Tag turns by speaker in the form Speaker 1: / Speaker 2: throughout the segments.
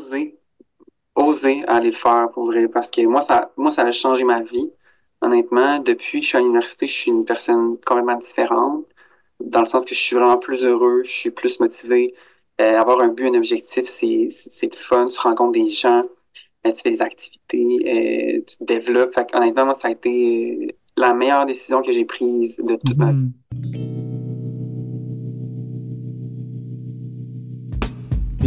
Speaker 1: oser, oser aller le faire pour vrai, parce que moi, ça, moi, ça a changé ma vie. Honnêtement, depuis que je suis à l'université, je suis une personne complètement différente, dans le sens que je suis vraiment plus heureux, je suis plus motivé. Euh, avoir un but, un objectif, c'est, c'est le fun, tu rencontres des gens, euh, tu fais des activités, euh, tu te développes. Fait honnêtement, moi, ça a été la meilleure décision que j'ai prise de toute ma vie.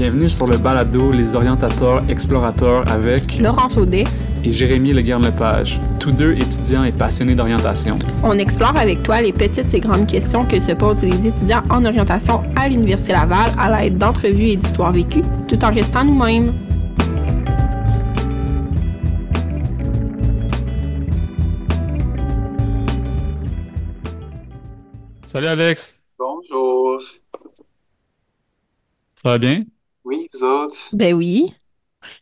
Speaker 2: Bienvenue sur le balado Les Orientateurs Explorateurs avec
Speaker 3: Laurence Audet
Speaker 2: et Jérémy Leguerne-Lepage, tous deux étudiants et passionnés d'orientation.
Speaker 3: On explore avec toi les petites et grandes questions que se posent les étudiants en orientation à l'Université Laval à l'aide d'entrevues et d'histoires vécues, tout en restant nous-mêmes.
Speaker 2: Salut Alex.
Speaker 1: Bonjour.
Speaker 2: Ça va bien?
Speaker 1: Oui, vous autres?
Speaker 3: Ben oui.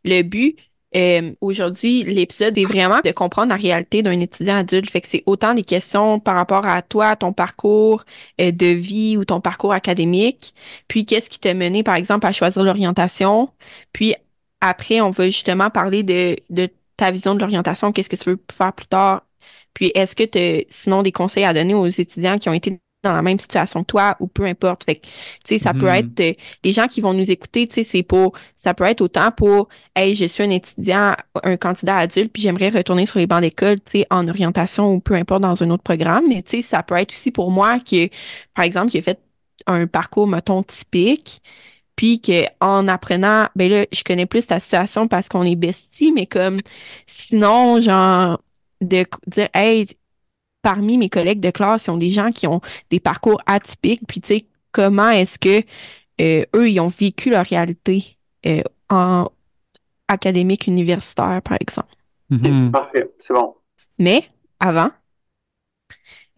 Speaker 3: Le but, euh, aujourd'hui, l'épisode est vraiment de comprendre la réalité d'un étudiant adulte. Fait que c'est autant des questions par rapport à toi, ton parcours euh, de vie ou ton parcours académique. Puis, qu'est-ce qui t'a mené, par exemple, à choisir l'orientation? Puis, après, on va justement parler de, de ta vision de l'orientation. Qu'est-ce que tu veux faire plus tard? Puis, est-ce que tu as sinon des conseils à donner aux étudiants qui ont été dans la même situation que toi ou peu importe. Fait que, tu sais, ça peut mm-hmm. être euh, les gens qui vont nous écouter, tu sais, c'est pour, ça peut être autant pour, hey, je suis un étudiant, un candidat adulte, puis j'aimerais retourner sur les bancs d'école, tu sais, en orientation ou peu importe dans un autre programme. Mais, tu sais, ça peut être aussi pour moi que, par exemple, qui a fait un parcours, mettons, typique, puis que en apprenant, ben là, je connais plus ta situation parce qu'on est besties, mais comme, sinon, genre, de dire, hey, parmi mes collègues de classe, ils ont des gens qui ont des parcours atypiques, puis tu sais, comment est-ce que euh, eux, ils ont vécu leur réalité euh, en académique universitaire, par exemple?
Speaker 1: Mm-hmm. Parfait, c'est bon.
Speaker 3: Mais avant,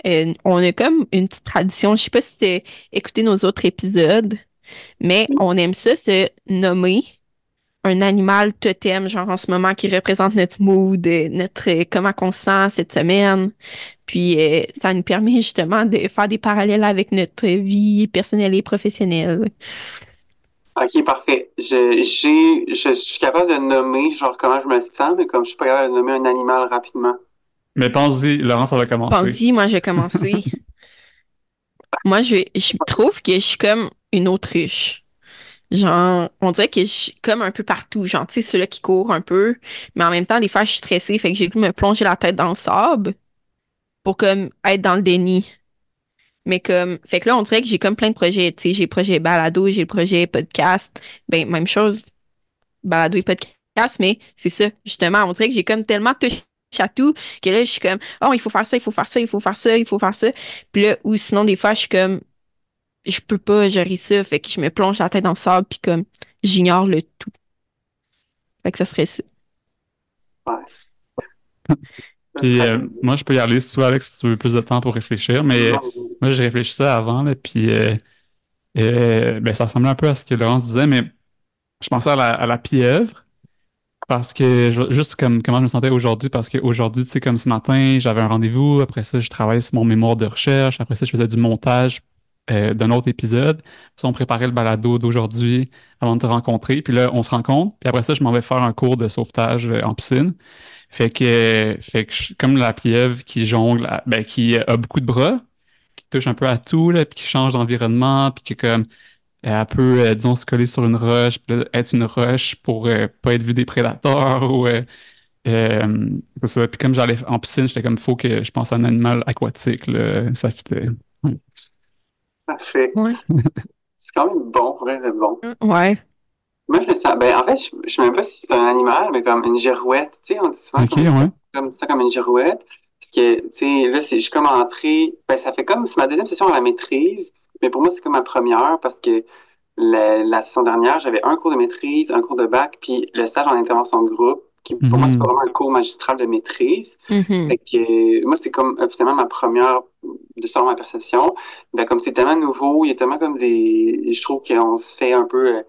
Speaker 3: euh, on a comme une petite tradition. Je sais pas si tu as écouté nos autres épisodes, mais on aime ça se nommer un animal totem, genre en ce moment, qui représente notre mood, notre comment on se sent cette semaine. Puis euh, ça nous permet justement de faire des parallèles avec notre vie personnelle et professionnelle.
Speaker 1: Ok, parfait. Je, j'ai, je, suis capable de nommer genre comment je me sens, mais comme je suis pas capable de nommer un animal rapidement.
Speaker 2: Mais pense-y, Laurent, ça va commencer.
Speaker 3: Pense-y, moi je vais commencer. moi, je, je trouve que je suis comme une autruche. Genre, on dirait que je suis comme un peu partout. Genre, tu sais, ceux-là qui courent un peu. Mais en même temps, des fois, je suis stressée. Fait que j'ai dû me plonger la tête dans le sable pour comme être dans le déni. Mais comme, fait que là, on dirait que j'ai comme plein de projets. Tu sais, j'ai le projet balado, j'ai le projet podcast. Ben, même chose, balado et podcast. Mais c'est ça, justement. On dirait que j'ai comme tellement touché à tout que là, je suis comme, oh, il faut faire ça, il faut faire ça, il faut faire ça, il faut faire ça. Puis là, ou sinon, des fois, je suis comme, je peux pas gérer ça, fait que je me plonge la tête dans le sable, puis comme, j'ignore le tout. Fait que ça serait ça.
Speaker 1: Ouais.
Speaker 2: puis euh, moi, je peux y aller si tu veux, Alex, si tu veux plus de temps pour réfléchir, mais moi, j'ai réfléchi ça avant, là, puis euh, euh, ben, ça ressemblait un peu à ce que Laurence disait, mais je pensais à la, à la pieuvre, parce que juste comme comment je me sentais aujourd'hui, parce qu'aujourd'hui, tu sais, comme ce matin, j'avais un rendez-vous, après ça, je travaillais sur mon mémoire de recherche, après ça, je faisais du montage euh, d'un autre épisode. On préparait le balado d'aujourd'hui avant de te rencontrer. Puis là, on se rencontre. Puis après ça, je m'en vais faire un cours de sauvetage euh, en piscine. Fait que, fait que comme la pieuvre qui jongle, ben, qui a beaucoup de bras, qui touche un peu à tout, là, puis qui change d'environnement, puis qui comme elle peut, euh, disons, se coller sur une roche, être une roche pour pas être vu des prédateurs ou ça. Puis comme j'allais en piscine, j'étais comme faut que je pense à un animal aquatique, là, ça fitait.
Speaker 1: Parfait. Ouais. C'est quand même bon, pour être bon.
Speaker 3: Mm, ouais.
Speaker 1: Moi, je me sens. Ben, en fait, je, ne sais même pas si c'est un animal, mais comme une girouette. Tu sais, on dit souvent comme, ça comme une girouette. Parce que, tu sais, là, je suis comme entrée. Ben, ça fait comme. C'est ma deuxième session à la maîtrise. Mais pour moi, c'est comme ma première parce que la, la session dernière, j'avais un cours de maîtrise, un cours de bac, puis le stage en intervention de groupe qui pour moi, c'est mhm. vraiment un cours magistral de maîtrise.
Speaker 3: Mhm.
Speaker 1: moi, c'est comme officiellement ma première, de selon ma perception. Ben, comme c'est tellement nouveau, il y a tellement comme des. Je trouve qu'on se fait un peu. Euh,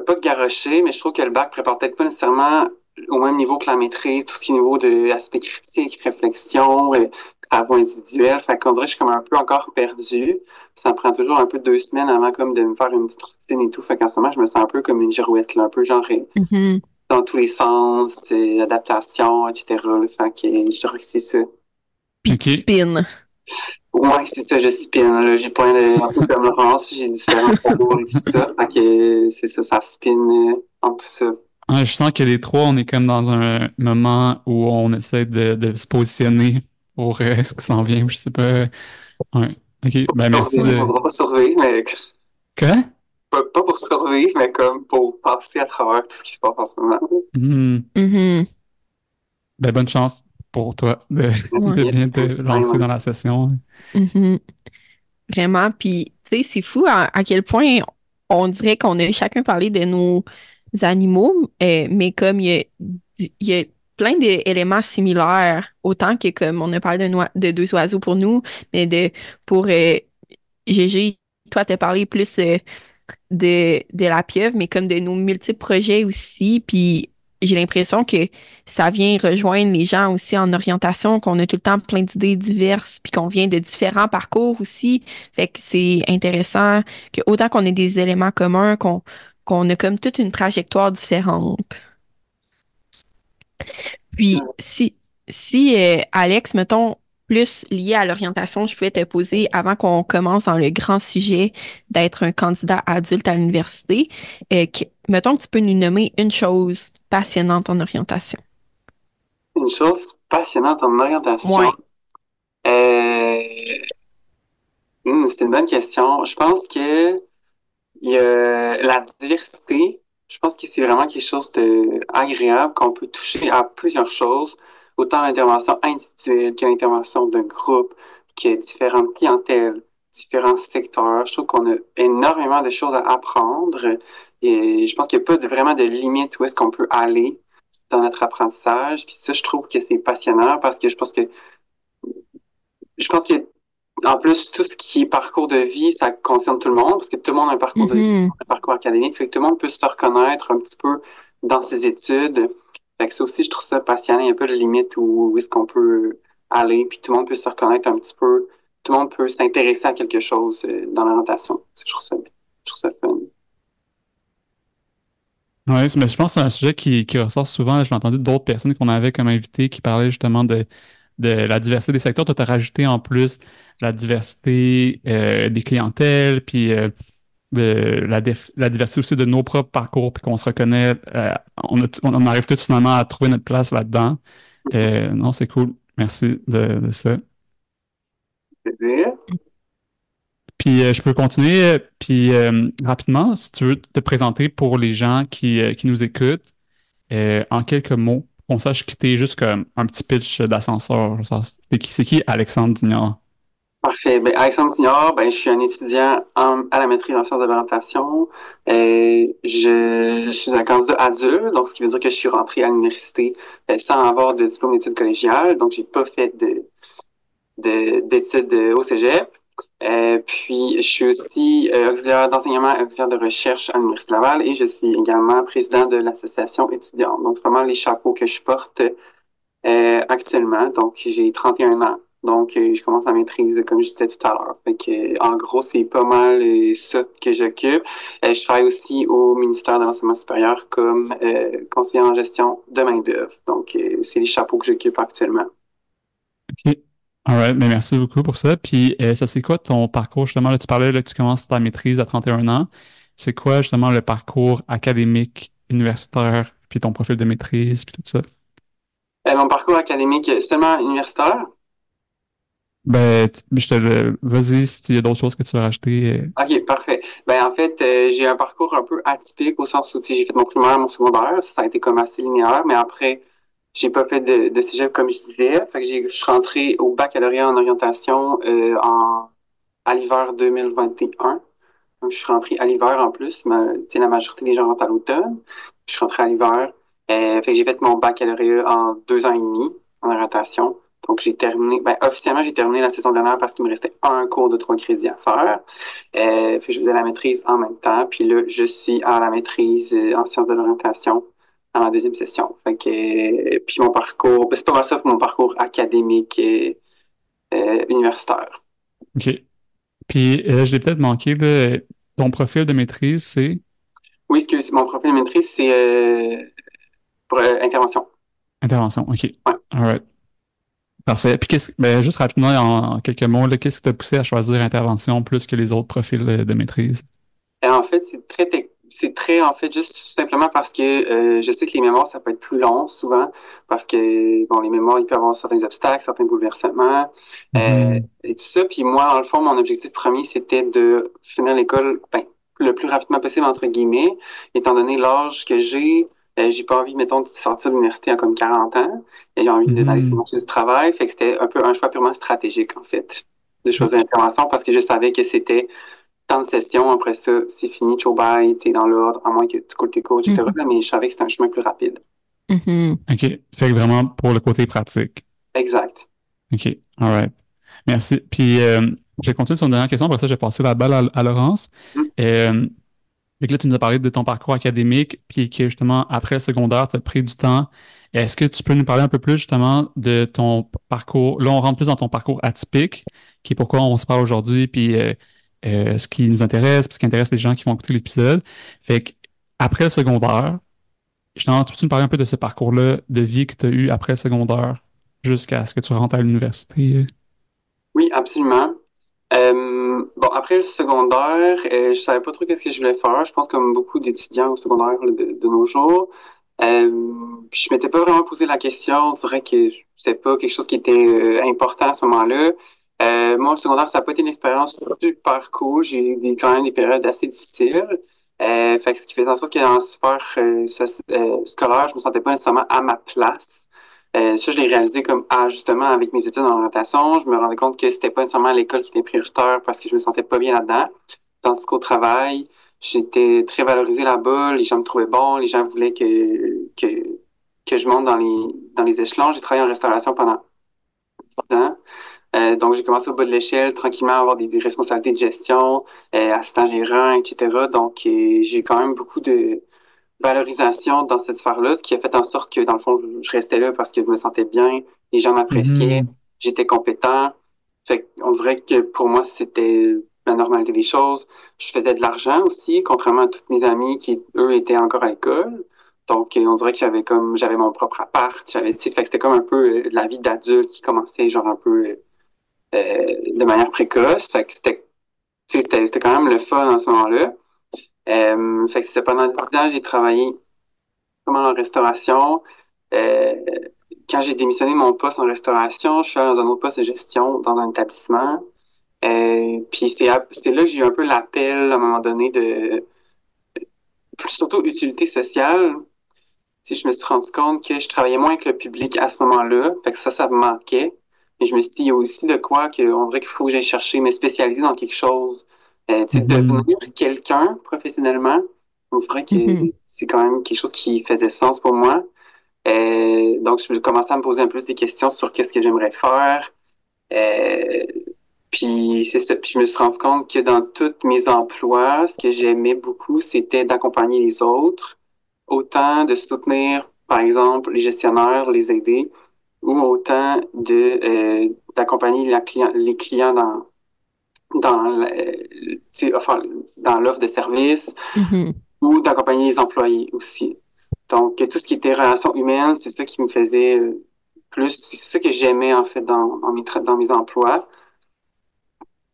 Speaker 1: pas garocher, mais je trouve que le bac prépare peut-être pas nécessairement au même niveau que la maîtrise, tout ce qui est niveau de aspect critique, réflexion, et travaux individuels. Fait qu'on dirait que je suis comme un peu encore perdue. Ça me prend toujours un peu deux semaines avant comme de me faire une petite routine et tout. Fait qu'en ce moment, je me sens un peu comme une girouette, là, un peu genre
Speaker 3: Mhm.
Speaker 1: dans tous les sens, euh, adaptation, etc. Fait que je dirais que c'est ça.
Speaker 3: Puis
Speaker 2: Ok.
Speaker 3: tu spins.
Speaker 1: Ouais, c'est ça, je spin. Là. J'ai pas de, un peu comme Laurence, j'ai différents cours et tout ça. Fait que c'est ça, ça spin euh, en tout ça.
Speaker 2: Ouais, je sens que les trois, on est comme dans un moment où on essaie de, de se positionner pour euh, ce qui s'en vient. Je sais pas. Ouais. Ok. Ben, merci de.
Speaker 1: On va pas survivre, mais
Speaker 2: Quoi?
Speaker 1: pas, pas pour survivre, mais comme pour passer à travers tout ce qui se passe en ce moment.
Speaker 2: Hmm.
Speaker 3: Mhm.
Speaker 2: Ben, bonne chance pour toi de,
Speaker 3: Ouais.
Speaker 2: de bien te lancer dans la session.
Speaker 3: Mhm. Vraiment. Puis, tu sais, c'est fou à, à quel point on dirait qu'on a chacun parlé de nos animaux, euh, mais comme il y a, il y a plein d'éléments similaires, autant que comme on a parlé de, de deux oiseaux pour nous, mais de pour euh, Gégé, toi, t'as parlé plus euh, de, de la pieuvre, mais comme de nos multiples projets aussi. Puis j'ai l'impression que ça vient rejoindre les gens aussi en orientation, qu'on a tout le temps plein d'idées diverses, puis qu'on vient de différents parcours aussi. Fait que c'est intéressant que autant qu'on ait des éléments communs, qu'on qu'on a comme toute une trajectoire différente. Puis si si euh, Alex, mettons plus lié à l'orientation, je pouvais te poser avant qu'on commence dans le grand sujet d'être un candidat adulte à l'université, euh, mettons que tu peux nous nommer une chose passionnante en orientation.
Speaker 1: Une chose passionnante en orientation?
Speaker 3: Ouais.
Speaker 1: Euh... hmm, c'est une bonne question. Je pense que y a la diversité. Je pense que c'est vraiment quelque chose de agréable qu'on peut toucher à plusieurs choses, autant l'intervention individuelle que l'intervention d'un groupe, qu'il y a différentes clientèles, différents secteurs. Je trouve qu'on a énormément de choses à apprendre et je pense qu'il n'y a pas de- vraiment de limite où est-ce qu'on peut aller dans notre apprentissage. Puis ça, je trouve que c'est passionnant parce que je pense que je pense que en plus, tout ce qui est parcours de vie, ça concerne tout le monde parce que tout le monde a un parcours de vie,
Speaker 3: Mhm.
Speaker 1: un parcours académique. Fait que tout le monde peut se reconnaître un petit peu dans ses études. Fait que ça aussi, je trouve ça passionnant. Un peu de limite où, où est-ce qu'on peut aller. Puis tout le monde peut se reconnaître un petit peu. Tout le monde peut s'intéresser à quelque chose euh, dans l'orientation. Je trouve ça, je trouve ça fun.
Speaker 2: Oui, mais je pense que c'est un sujet qui, qui ressort souvent. J'ai entendu d'autres personnes qu'on avait comme invités qui parlaient justement de, de la diversité des secteurs. Toi, tu as rajouté en plus la diversité euh, des clientèles, puis euh, la, diversité aussi de nos propres parcours, puis qu'on se reconnaît. euh, on, a- on arrive tous finalement à trouver notre place là-dedans. Euh, non, c'est cool. Merci de, de ça. Puis euh, je peux continuer, puis rapidement, si tu veux te présenter pour les gens qui, qui nous écoutent, en quelques mots, qu'on sache quitter juste comme un petit pitch d'ascenseur. C'est qui, c'est qui Alexandre Dignard?
Speaker 1: Parfait. Ben, Alexandre Signor, ben, je suis un étudiant en- à la maîtrise en sciences de l'orientation. Je, je suis un candidat adulte, donc ce qui veut dire que je suis rentré à l'université euh, sans avoir de diplôme d'études collégiales. Donc, j'ai pas fait de, de, d'études au cégep. Euh, puis, je suis aussi euh, auxiliaire d'enseignement, auxiliaire de recherche à l'Université Laval et je suis également président de l'association étudiante. Donc, c'est vraiment les chapeaux que je porte euh, actuellement. Donc, j'ai 31 ans. Donc, euh, je commence ma maîtrise, comme je disais tout à l'heure. Fait que, euh, en gros, c'est pas mal euh, ça que j'occupe. Je travaille aussi au ministère de l'Enseignement supérieur comme conseiller en gestion de main-d'œuvre. Donc, c'est les chapeaux que j'occupe actuellement.
Speaker 2: OK. All right, ben merci beaucoup pour ça. Puis, ça, c'est quoi ton parcours, justement? Là, tu parlais là, que tu commences ta maîtrise à 31 ans. C'est quoi, justement, le parcours académique, universitaire, puis ton profil de maîtrise, puis tout ça?
Speaker 1: Euh, mon parcours académique seulement universitaire.
Speaker 2: Ben, tu- je te le... Vas-y, s'il y a d'autres choses que tu veux rajouter. euh,
Speaker 1: OK, parfait. Ben, en fait, euh, j'ai un parcours un peu atypique au sens où, j'ai fait mon primaire, mon secondaire. Ça, ça a été comme assez linéaire, mais après, j'ai pas fait de, cégep comme je disais. Fait que je suis rentré au baccalauréat en orientation euh, en, à l'hiver 2021. Donc, je suis rentré à l'hiver en plus. Ma, la majorité des gens rentrent à l'automne. Je suis rentré à l'hiver. Fait que j'ai fait mon baccalauréat en deux ans et demi en orientation. Donc, j'ai terminé, ben, officiellement, j'ai terminé la saison dernière parce qu'il me restait un cours de trois crédits à faire. Euh, fait que je faisais la maîtrise en même temps. Puis là, je suis à la maîtrise euh, en sciences de l'orientation dans la deuxième session. Fait que, euh, puis mon parcours, ben, c'est pas mal ça pour mon parcours académique euh, universitaire.
Speaker 2: OK. Puis je l'ai peut-être manqué, ton profil de maîtrise, c'est?
Speaker 1: Oui, excuse, mon profil de maîtrise, c'est pour intervention.
Speaker 2: Intervention, OK.
Speaker 1: Ouais.
Speaker 2: All right. Parfait. Puis qu'est-ce, ben, juste rapidement, en, quelques mots, qu'est-ce qui t'a poussé à choisir intervention plus que les autres profils de maîtrise?
Speaker 1: En fait, c'est très c'est très, en fait, juste simplement parce que euh, je sais que les mémoires, ça peut être plus long souvent, parce que, bon, les mémoires, il peut y avoir certains obstacles, certains bouleversements, euh, mm-hmm. et tout ça. Puis moi, dans le fond, mon objectif premier, c'était de finir l'école ben, le plus rapidement possible, entre guillemets, étant donné l'âge que j'ai. Euh, j'ai pas envie, mettons, de sortir de l'université à comme 40 ans. Et j'ai envie d'aller sur le marché du travail. Fait que c'était un peu un choix purement stratégique, en fait, de choisir l'intervention parce que je savais que c'était temps de session, après ça, c'est fini, ciao bye, t'es dans l'ordre, à moins que tu coules tes cours, etc. Mm-hmm. Mais je savais que c'était un chemin plus rapide.
Speaker 3: Mm-hmm.
Speaker 2: OK. Fait que vraiment pour le côté pratique.
Speaker 1: Exact.
Speaker 2: OK. All right. Merci. Puis, euh, je vais continuer sur une dernière question. Après ça, je vais passer la balle à, Laurence. Mm. Euh, et là, tu nous as parlé de ton parcours académique, puis que justement, après le secondaire, tu as pris du temps. Est-ce que tu peux nous parler un peu plus justement de ton parcours? Là, on rentre plus dans ton parcours atypique, qui est pourquoi on se parle aujourd'hui, puis euh, euh, ce qui nous intéresse, ce qui intéresse les gens qui vont écouter l'épisode. Fait que, après le secondaire, justement, tu peux nous parler un peu de ce parcours-là de vie que tu as eu après le secondaire jusqu'à ce que tu rentres à l'université?
Speaker 1: Oui, absolument. Euh, bon, après le secondaire, euh, je savais pas trop qu'est-ce que je voulais faire. Je pense comme beaucoup d'étudiants au secondaire de, nos jours. Euh, je m'étais pas vraiment posé la question. On dirait que c'était pas quelque chose qui était euh, important à ce moment-là. Euh, moi, le secondaire, ça n'a pas été une expérience super cool. J'ai eu quand même des périodes assez difficiles. Fait que ce qui fait en sorte que dans la sphère scolaire, je me sentais pas nécessairement à ma place. Euh, ça, je l'ai réalisé comme ah, justement avec mes études en orientation. Je me rendais compte que c'était pas nécessairement l'école qui était prioritaire parce que je me sentais pas bien là-dedans. Tandis qu'au travail, j'étais très valorisé là-bas. Les gens me trouvaient bon. Les gens voulaient que, que, que je monte dans les, dans les échelons. J'ai travaillé en restauration pendant 10 ans. Euh, donc, j'ai commencé au bas de l'échelle, tranquillement, à avoir des, responsabilités de gestion, euh, assistant gérant, etc. Donc, euh, j'ai quand même beaucoup de valorisation dans cette sphère-là, ce qui a fait en sorte que, dans le fond, je restais là parce que je me sentais bien, les gens m'appréciaient, mm-hmm. j'étais compétent. Fait on dirait que pour moi, c'était la normalité des choses. Je faisais de l'argent aussi, contrairement à toutes mes amies qui, eux, étaient encore à l'école. Donc, on dirait que j'avais comme, j'avais mon propre appart, j'avais, fait que c'était comme un peu la vie d'adulte qui commençait, genre un peu euh, de manière précoce. Fait que c'était, c'était quand même le fun en ce moment-là. Euh, fait que pendant 10 ans, j'ai travaillé comme en restauration. Euh, quand j'ai démissionné mon poste en restauration, je suis allé dans un autre poste de gestion dans un établissement. Euh, puis c'était là que j'ai eu un peu l'appel à un moment donné de surtout utilité sociale. Si je me suis rendu compte que je travaillais moins avec le public à ce moment-là, fait que ça, ça me manquait. Mais je me suis dit, il y a aussi de quoi qu'on dirait qu'il faut que j'aille chercher mes spécialités dans quelque chose. Euh, tu sais, mm-hmm. devenir quelqu'un professionnellement, on dirait que mm-hmm. c'est quand même quelque chose qui faisait sens pour moi. Euh, donc, je commençais à me poser un peu des questions sur qu'est-ce que j'aimerais faire. Euh, puis c'est ça. Puis je me suis rendu compte que dans tous mes emplois, ce que j'aimais beaucoup, c'était d'accompagner les autres, autant de soutenir, par exemple, les gestionnaires, les aider, ou autant de euh, d'accompagner les clients dans dans enfin, dans l'offre de service
Speaker 3: mm-hmm.
Speaker 1: ou d'accompagner les employés aussi. Donc tout ce qui était relations humaines, c'est ça qui me faisait euh, plus, c'est ça que j'aimais en fait dans, dans mes dans mes emplois.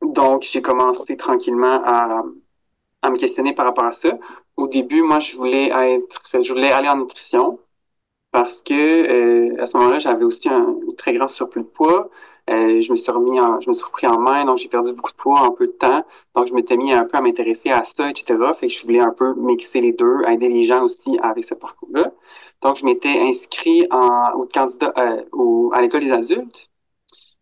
Speaker 1: Donc j'ai commencé tranquillement à à me questionner par rapport à ça. Au début, moi, je voulais être, je voulais aller en nutrition parce que euh, à ce moment-là, j'avais aussi un, très grand surplus de poids. Euh, je me suis remis en, je me suis repris en main, donc j'ai perdu beaucoup de poids en peu de temps. Donc je m'étais mis un peu à m'intéresser à ça, etc. Fait que je voulais un peu mixer les deux, aider les gens aussi avec ce parcours-là. Donc je m'étais inscrit en au candidat euh, au, à l'école des adultes,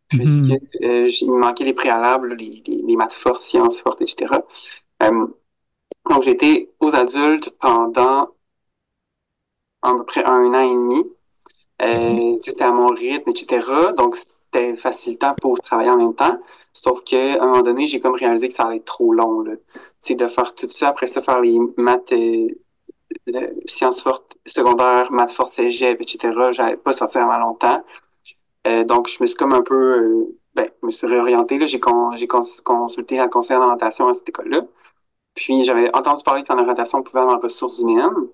Speaker 1: puisque mm-hmm. euh, il me manquait les préalables, les, les, les maths fortes, sciences fortes, etc. Donc j'étais aux adultes pendant à peu près un an et demi. Euh, c'était à mon rythme, etc. Donc, facilitant pour travailler en même temps. Sauf qu'à un moment donné, j'ai comme réalisé que ça allait être trop long. Là. de faire tout ça, après ça, faire les maths, euh, sciences fortes secondaires, maths fortes cégep, etc. J'allais pas sortir avant longtemps. Euh, donc, je me suis comme un peu ben, je me suis réorienté. J'ai consulté la conseillère d'orientation à cette école-là. Puis j'avais entendu parler qu'en orientation, on pouvait aller en ressources humaines.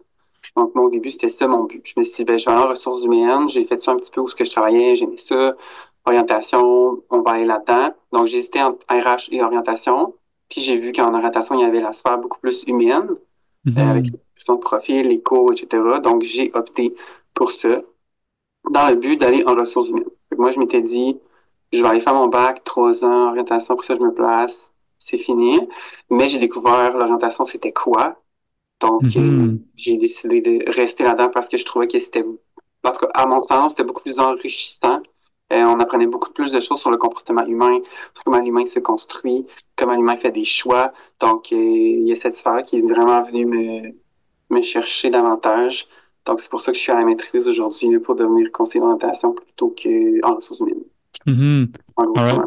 Speaker 1: Donc, moi, au début, c'était ça mon but. Je me suis dit, ben, je vais aller en ressources humaines. J'ai fait ça un petit peu où ce que je travaillais, j'aimais ça. Orientation, on va aller là-dedans. Donc, j'ai hésité entre RH et orientation. Puis j'ai vu qu'en orientation, il y avait la sphère beaucoup plus humaine,
Speaker 2: Mhm.
Speaker 1: euh, avec les de profil, les cours, etc. Donc, j'ai opté pour ça dans le but d'aller en ressources humaines. Moi, je m'étais dit, je vais aller faire mon bac, trois ans, orientation, pour ça, je me place, c'est fini. Mais j'ai découvert l'orientation, c'était quoi. Donc,
Speaker 2: Mhm.
Speaker 1: euh, j'ai décidé de rester là-dedans parce que je trouvais que c'était, en tout cas, à mon sens, c'était beaucoup plus enrichissant. Euh, on apprenait beaucoup plus de choses sur le comportement humain, sur comment l'humain se construit, comment l'humain fait des choix. Donc, euh, il y a cette sphère qui est vraiment venue me, me chercher davantage. Donc, c'est pour ça que je suis à la maîtrise aujourd'hui pour devenir conseiller d'orientation plutôt qu'en ressources humaines.
Speaker 2: Mhm.
Speaker 1: Ça.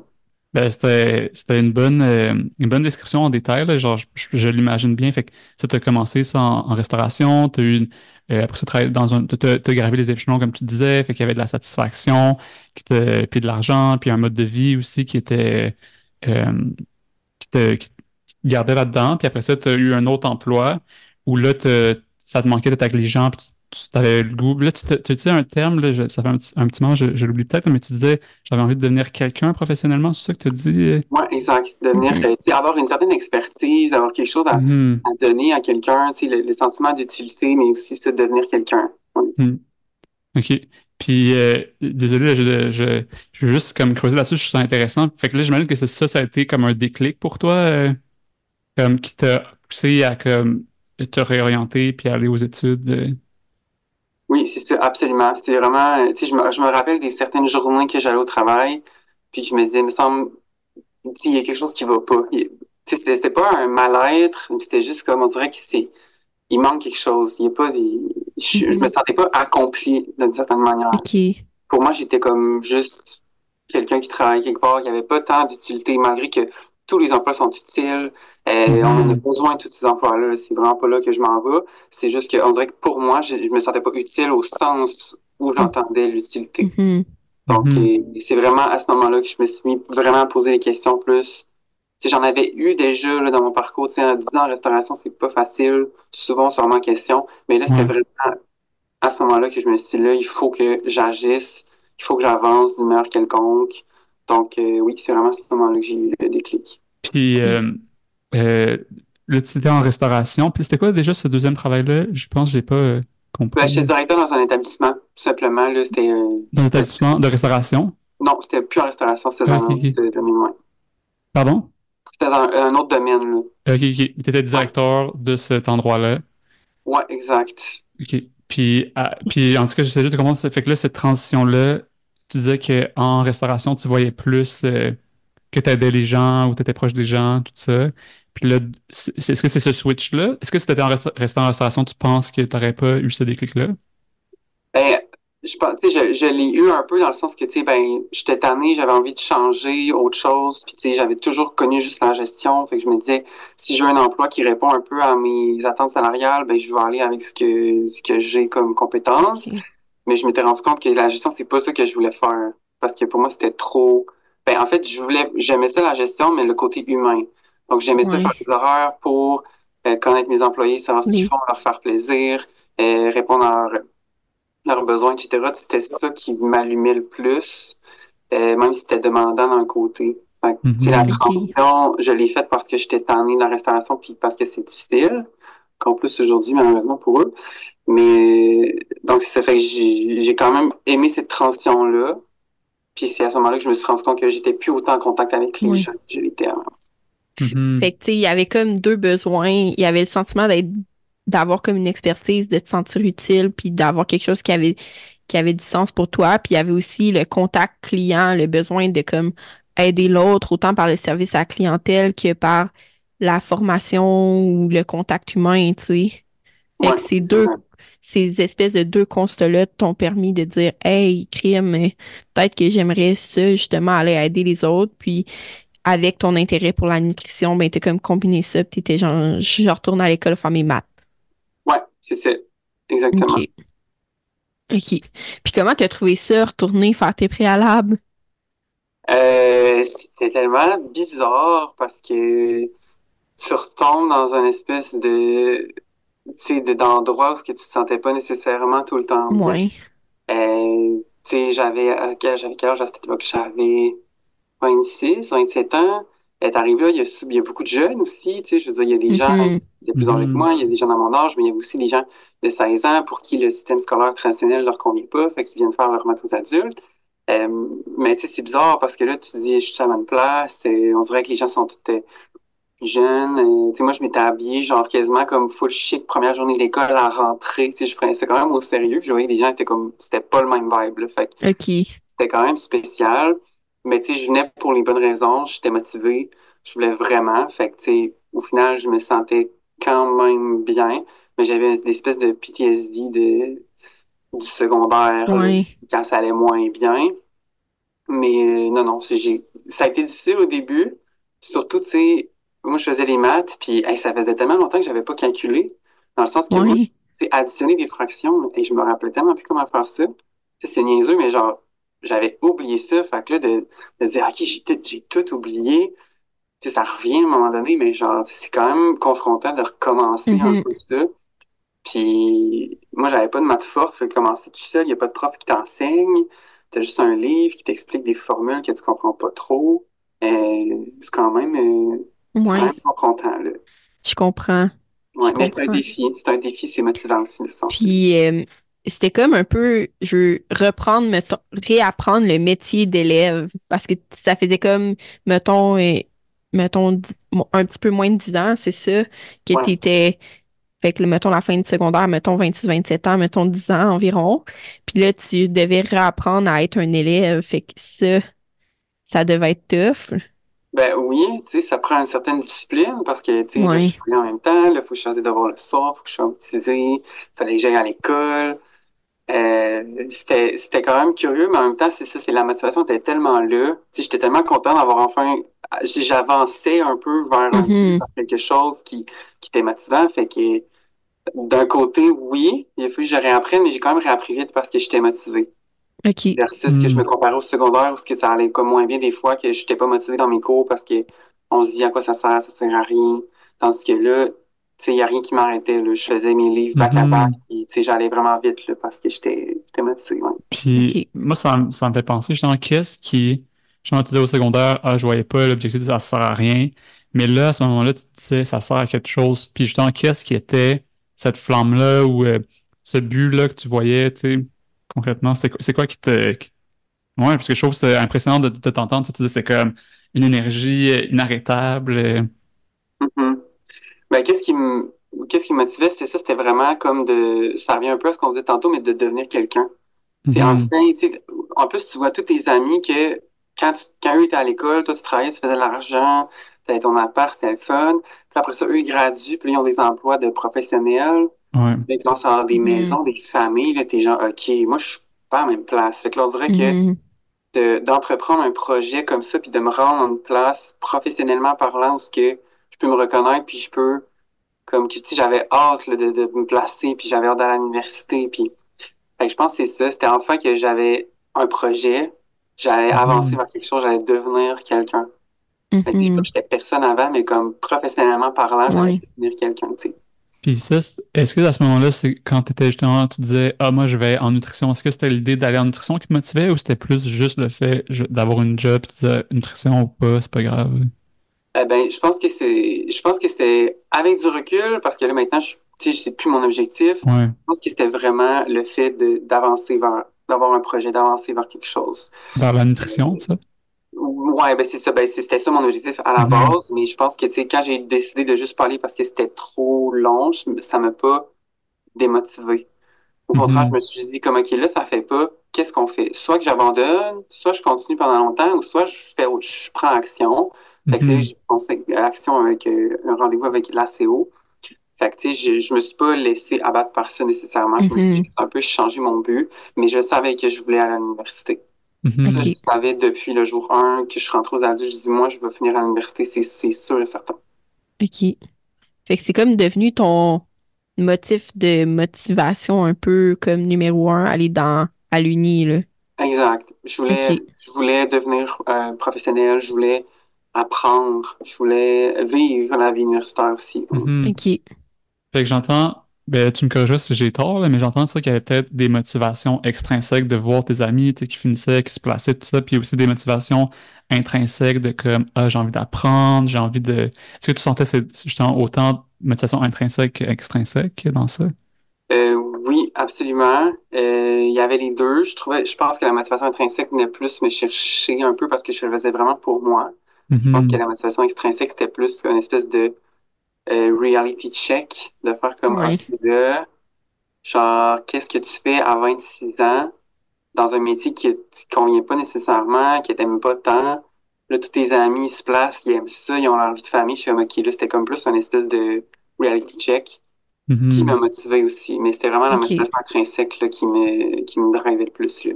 Speaker 2: Ben, c'était, une bonne, euh, une bonne description en détail, là. Genre, je, je l'imagine bien. Fait que ça, t'as commencé ça en, en restauration, t'as eu, une- euh, après ça, dans un, t'as, gravé les échelons, comme tu disais, fait qu'il y avait de la satisfaction, puis de l'argent, puis un mode de vie aussi qui était, euh, qui te, qui te gardait là-dedans. Puis après ça, t'as eu un autre emploi où là, ça te manquait d'être avec les gens, puis tu, avais le goût. Là, tu, te- tu disais un terme, là, je- ça fait un petit, un petit moment, je, je l'oublie peut-être, mais tu disais, j'avais envie de devenir quelqu'un professionnellement, c'est ça que tu as dit? euh?
Speaker 1: Ouais, exact. Devenir, euh, tu sais, avoir une certaine expertise, avoir quelque chose à,
Speaker 2: Mhm.
Speaker 1: à donner à quelqu'un, le, le sentiment d'utilité, mais aussi se devenir quelqu'un. Ouais.
Speaker 2: OK. Puis, euh, désolé, là, je, je, je veux juste comme creuser là-dessus, je trouve ça intéressant. Fait que là, j'imagine que c'est ça, ça a été comme un déclic pour toi, euh, comme qui t'a poussé à comme te réorienter puis aller aux études. euh.
Speaker 1: Oui, c'est ça, absolument. C'est vraiment, euh, tu sais, je me, je me rappelle des certaines journées que j'allais au travail, puis je me disais, il me semble, il y a quelque chose qui va pas. Tu sais, c'était c'était pas un mal-être, mais c'était juste comme, on dirait qu'il s'est- il manque quelque chose. Il y a pas des, je, je me sentais pas accompli d'une certaine manière.
Speaker 3: OK.
Speaker 1: Pour moi, j'étais comme juste quelqu'un qui travaille quelque part, qui avait pas tant d'utilité, malgré que tous les emplois sont utiles. Euh,
Speaker 2: Mhm.
Speaker 1: On en a besoin de tous ces emplois-là. C'est vraiment pas là que je m'en vais. C'est juste que, on dirait que pour moi, je, je me sentais pas utile au sens où j'entendais l'utilité.
Speaker 3: Mhm.
Speaker 1: Donc,
Speaker 2: Mhm.
Speaker 1: euh, c'est vraiment à ce moment-là que je me suis mis vraiment à poser des questions plus. J'en avais eu déjà là, dans mon parcours. Tu sais, en 10 ans en restauration, c'est pas facile. Souvent, sur ma question. Mais là, c'était vraiment à ce moment-là que je me suis dit, là, il faut que j'agisse. Il faut que j'avance d'une manière quelconque. Donc, euh, oui, c'est vraiment à ce moment-là que j'ai eu le déclic.
Speaker 2: Puis, euh, euh, là, tu étais en restauration. Puis, c'était quoi déjà ce deuxième travail-là? Je pense que j'ai pas euh, compris.
Speaker 1: Ben, j'étais directeur dans un établissement, tout simplement. Là, c'était. euh,
Speaker 2: Dans un établissement de restauration?
Speaker 1: Non, c'était plus en restauration, c'était dans
Speaker 2: Ok,
Speaker 1: un autre domaine.
Speaker 2: Pardon?
Speaker 1: C'était dans un, un autre domaine, là.
Speaker 2: OK, OK. Tu étais directeur de cet endroit-là.
Speaker 1: Ouais, exact.
Speaker 2: OK. Puis, puis en tout cas, j'essaie juste de comprendre. Ça fait que là, cette transition-là, tu disais qu'en restauration, tu voyais plus euh, que tu aidais les gens ou tu étais proche des gens, tout ça. Puis là, c'est- est-ce que c'est ce switch-là? Est-ce que si tu étais en resta- restant en restauration, tu penses que tu n'aurais pas eu ce déclic-là?
Speaker 1: Ben, je pense, tu sais, je, je l'ai eu un peu dans le sens que, tu sais, ben, j'étais tanné, j'avais envie de changer autre chose, puis, tu sais, j'avais toujours connu juste la gestion, fait que je me disais, si je veux un emploi qui répond un peu à mes attentes salariales, ben, je vais aller avec ce que, ce que j'ai comme compétence.
Speaker 3: Ok.
Speaker 1: Mais je m'étais rendu compte que la gestion, c'est pas ça que je voulais faire. Parce que pour moi, c'était trop. Ben, en fait, je voulais, j'aimais ça la gestion, mais le côté humain. Donc, j'aimais ça faire des horaires pour euh, connaître mes employés, savoir ce qu'ils font, leur faire plaisir, euh, répondre à leurs, leurs besoins, etc. C'était ça qui m'allumait le plus, euh, même si c'était demandant d'un côté. Fait la
Speaker 2: Mhm.
Speaker 3: Ok.
Speaker 1: transition, je l'ai faite parce que j'étais tanné de la restauration, puis parce que c'est difficile, qu'en plus aujourd'hui, malheureusement pour eux. Mais donc, ça fait que j'ai j'ai quand même aimé cette transition-là. Puis c'est à ce moment-là que je me suis rendu compte que j'étais plus autant en contact avec les
Speaker 3: Oui.
Speaker 1: gens que je l'étais avant.
Speaker 2: Mhm.
Speaker 3: Fait que, tu sais, il y avait comme deux besoins. Il y avait le sentiment d'être, d'avoir comme une expertise, de te sentir utile, puis d'avoir quelque chose qui avait, qui avait du sens pour toi. Puis il y avait aussi le contact client, le besoin de comme aider l'autre, autant par le service à la clientèle que par la formation ou le contact humain, tu sais. Fait
Speaker 1: Ouais,
Speaker 3: que ces
Speaker 1: c'est
Speaker 3: deux,
Speaker 1: vrai.
Speaker 3: Ces espèces de deux constats-là t'ont permis de dire, hey, crime, peut-être que j'aimerais ça, justement, aller aider les autres. Puis, avec ton intérêt pour la nutrition, ben, t'as comme combiné ça, puis t'étais genre, je retourne à l'école faire mes maths.
Speaker 1: Ouais, c'est ça. Exactement.
Speaker 3: OK. OK. Puis, comment t'as trouvé ça, retourner faire tes préalables?
Speaker 1: Euh, c'était tellement bizarre parce que tu retombes dans une espèce de, tu sais, d'endroit où ce que tu te sentais pas nécessairement tout le temps.
Speaker 3: Ouais.
Speaker 1: Euh, tu sais, j'avais, j'avais quel âge à cette époque? J'avais 26, 27 ans. Elle est arrivée là, il y, a, il y a beaucoup de jeunes aussi, tu sais, je veux dire, il y a des gens
Speaker 3: Mhm.
Speaker 1: de plus âgés que
Speaker 2: Mhm.
Speaker 1: moi, il y a des gens dans mon âge, mais il y a aussi des gens de 16 ans pour qui le système scolaire traditionnel leur convient pas, fait qu'ils viennent faire leur maths aux adultes. Euh, mais tu sais, c'est bizarre parce que là, tu dis, je suis à ma place, et on dirait que les gens sont tous jeunes. euh, tu sais, moi, je m'étais habillée, genre, quasiment comme full chic, première journée d'école à rentrer, tu sais, je prenais ça quand même au sérieux, puis je voyais que des gens étaient comme, c'était pas le même vibe, là, fait que
Speaker 3: OK.
Speaker 1: c'était quand même spécial. Mais tu sais, je venais pour les bonnes raisons, j'étais motivée, je voulais vraiment. Fait que tu sais, au final, je me sentais quand même bien, mais j'avais des espèces de PTSD de, du secondaire, là, quand ça allait moins bien. Mais euh, non, non, ça a été difficile au début. Surtout, tu sais, moi, je faisais les maths, puis hey, ça faisait tellement longtemps que j'avais pas calculé. Dans le sens que moi,
Speaker 3: Ouais.
Speaker 1: c'est additionner des fractions, et je me rappelais tellement plus comment faire ça. C'est niaiseux, mais genre, j'avais oublié ça. Fait que là, de, de dire, OK, j'ai tout, j'ai tout oublié, tu sais, ça revient à un moment donné, mais genre, c'est quand même confrontant de recommencer un
Speaker 3: Mhm.
Speaker 1: peu ça. Puis, moi, j'avais pas de maths forte, fait que commencer tout seul, il y a pas de prof qui t'enseigne. T'as juste un livre qui t'explique des formules que tu comprends pas trop. Euh, c'est quand même, euh, c'est quand
Speaker 3: Ouais.
Speaker 1: même confrontant, là.
Speaker 3: Je comprends.
Speaker 1: Ouais,
Speaker 3: Je
Speaker 1: mais c'est un
Speaker 3: comprends.
Speaker 1: défi. C'est un défi, c'est motivant aussi de se sentir.
Speaker 3: Puis euh, c'était comme un peu, je veux reprendre, mettons, réapprendre le métier d'élève parce que ça faisait comme, mettons, euh, mettons, mo- un petit peu moins de 10 ans, c'est ça, que
Speaker 1: Ouais.
Speaker 3: t'étais, fait que, mettons, la fin du secondaire, mettons 26, 27 ans, mettons 10 ans environ. Puis là, tu devais réapprendre à être un élève. Fait que ça, ça devait être tough.
Speaker 1: Ben oui, tu sais, ça prend une certaine discipline parce que, tu sais, là, je travaille en même temps, là, faut que je fasse des devoirs le soir, faut que je sois motivé, fallait que j'aille à l'école. Euh, c'était, c'était quand même curieux, mais en même temps, c'est ça, c'est la motivation était tellement là. Tu sais, j'étais tellement content d'avoir enfin, j'avançais un peu vers,
Speaker 3: Mhm.
Speaker 1: vers quelque chose qui, qui était motivant. Fait que, d'un côté, oui, il a fallu que je réapprenne, mais j'ai quand même réappris vite parce que j'étais motivé. Versus que je
Speaker 2: Hmm.
Speaker 1: me comparais au secondaire où ce que ça allait comme moins bien des fois, que j'étais pas motivé dans mes cours parce que on se dit à quoi ça sert, ça sert à rien. Tandis que là, tu sais, il y a rien qui m'arrêtait. Je faisais mes livres back à
Speaker 2: Mhm.
Speaker 1: back, puis tu sais, j'allais vraiment vite, là, parce que j'étais, motivé, ouais.
Speaker 2: Puis moi, ça, me- ça me fait penser justement, qu'est-ce qui, justement, tu disais au secondaire, ah, je voyais pas l'objectif, ça sert à rien. Mais là, à ce moment-là, tu te disais, ça sert à quelque chose. Puis justement, qu'est-ce qui était cette flamme-là ou euh, ce but-là que tu voyais, tu sais, concrètement, c'est quoi, qui te. qui- Ouais, parce que je trouve que c'est impressionnant de, de t'entendre. Tu tu c'est comme une énergie inarrêtable. euh,
Speaker 1: Mhm. Ben, qu'est-ce qui me, qu'est-ce qui me motivait, c'est ça, c'était vraiment comme de, ça revient un peu à ce qu'on disait tantôt, mais de devenir quelqu'un. C'est
Speaker 2: mhm.
Speaker 1: enfin, tu sais, en plus, tu vois tous tes amis que quand, tu, quand eux étaient à l'école, toi, tu travaillais, tu faisais de l'argent, t'avais ton appart, c'était le fun. Puis après ça, eux, ils graduent, puis ils ont des emplois de professionnels.
Speaker 2: Ouais.
Speaker 1: Là, à avoir des
Speaker 3: Mhm.
Speaker 1: maisons, des familles, là, t'es genre, OK, moi, je suis pas à la même place. Fait que là, on dirait que
Speaker 3: Mhm.
Speaker 1: de, d'entreprendre un projet comme ça, puis de me rendre en une place professionnellement parlant où ce que je peux me reconnaître, puis je peux, comme tu sais, j'avais hâte là, de, de me placer, puis j'avais hâte d'aller à l'université, puis fait que je pense que c'est ça. C'était enfin que j'avais un projet, j'allais
Speaker 2: Mhm.
Speaker 1: avancer vers quelque chose, j'allais devenir quelqu'un. Fait que, je sais pas que j'étais personne avant, mais comme professionnellement parlant, j'allais devenir quelqu'un, tu sais.
Speaker 2: Puis ça, est-ce que à ce moment-là, c'est quand tu étais justement, tu disais, ah, moi, je vais en nutrition, est-ce que c'était l'idée d'aller en nutrition qui te motivait ou c'était plus juste le fait d'avoir une job, tu disais, nutrition ou pas, c'est pas grave?
Speaker 1: Eh ben, je pense que c'est, je pense que c'est avec du recul, parce que là, maintenant, je, sais, plus mon objectif.
Speaker 2: Ouais.
Speaker 1: Je pense que c'était vraiment le fait d'avancer vers, d'avoir un projet, d'avancer vers quelque chose.
Speaker 2: Vers la nutrition, ça?
Speaker 1: Ouais, ben c'est ça, ben c'était ça mon objectif à la
Speaker 2: Mhm.
Speaker 1: base, mais je pense que, tu sais, quand j'ai décidé de juste parler parce que c'était trop long, je- ça m'a pas démotivé. Au contraire,
Speaker 2: Mhm.
Speaker 1: je me suis dit, comme, OK, là, ça fait pas, qu'est-ce qu'on fait? Soit que j'abandonne, soit je continue pendant longtemps, ou soit je fais, autre- je prends action. Fait que, j'ai pensé à action avec euh, un rendez-vous avec l'ACO. Fait que, tu sais, je, je me suis pas laissé abattre par ça nécessairement. Je me suis
Speaker 3: Mhm.
Speaker 1: un peu changé mon but, mais je savais que je voulais aller à l'université.
Speaker 2: Mhm.
Speaker 1: Je savais depuis le jour 1 que je suis rentré aux adultes. Je dis, moi, je veux finir à l'université, c'est c'est sûr et certain.
Speaker 3: OK. Fait que c'est comme devenu ton motif de motivation un peu comme numéro un, aller dans à l'uni, là.
Speaker 1: Exact. Je voulais, je voulais devenir euh, professionnel, je voulais apprendre, je voulais vivre la vie universitaire aussi.
Speaker 2: Mhm. OK. Fait que j'entends, ben, tu me corrigeras si j'ai tort, mais j'entends ça qu'il y avait peut-être des motivations extrinsèques de voir tes amis qui finissaient, qui se plaçaient, tout ça, puis aussi des motivations intrinsèques de comme, ah, j'ai envie d'apprendre, j'ai envie de. Est-ce que tu sentais justement autant de motivations intrinsèques qu'extrinsèques dans ça?
Speaker 1: Euh, oui, absolument. Euh, il y avait les deux. Je trouvais, je pense que la motivation intrinsèque venait plus me chercher un peu parce que je le faisais vraiment pour moi. Je pense mm-hmm. que la motivation extrinsèque, c'était plus une espèce de euh, reality check, de faire comme un genre, qu'est-ce que tu fais à 26 ans dans un métier qui ne te convient pas nécessairement, qui t'aime pas tant? Là, tous tes amis se placent, ils aiment ça, ils ont leur vie de famille. Je suis comme, OK, là, c'était comme plus une espèce de reality check qui mm-hmm. m'a motivé aussi. Mais c'était vraiment la motivation intrinsèque là, qui me, qui me drivait le plus. Là.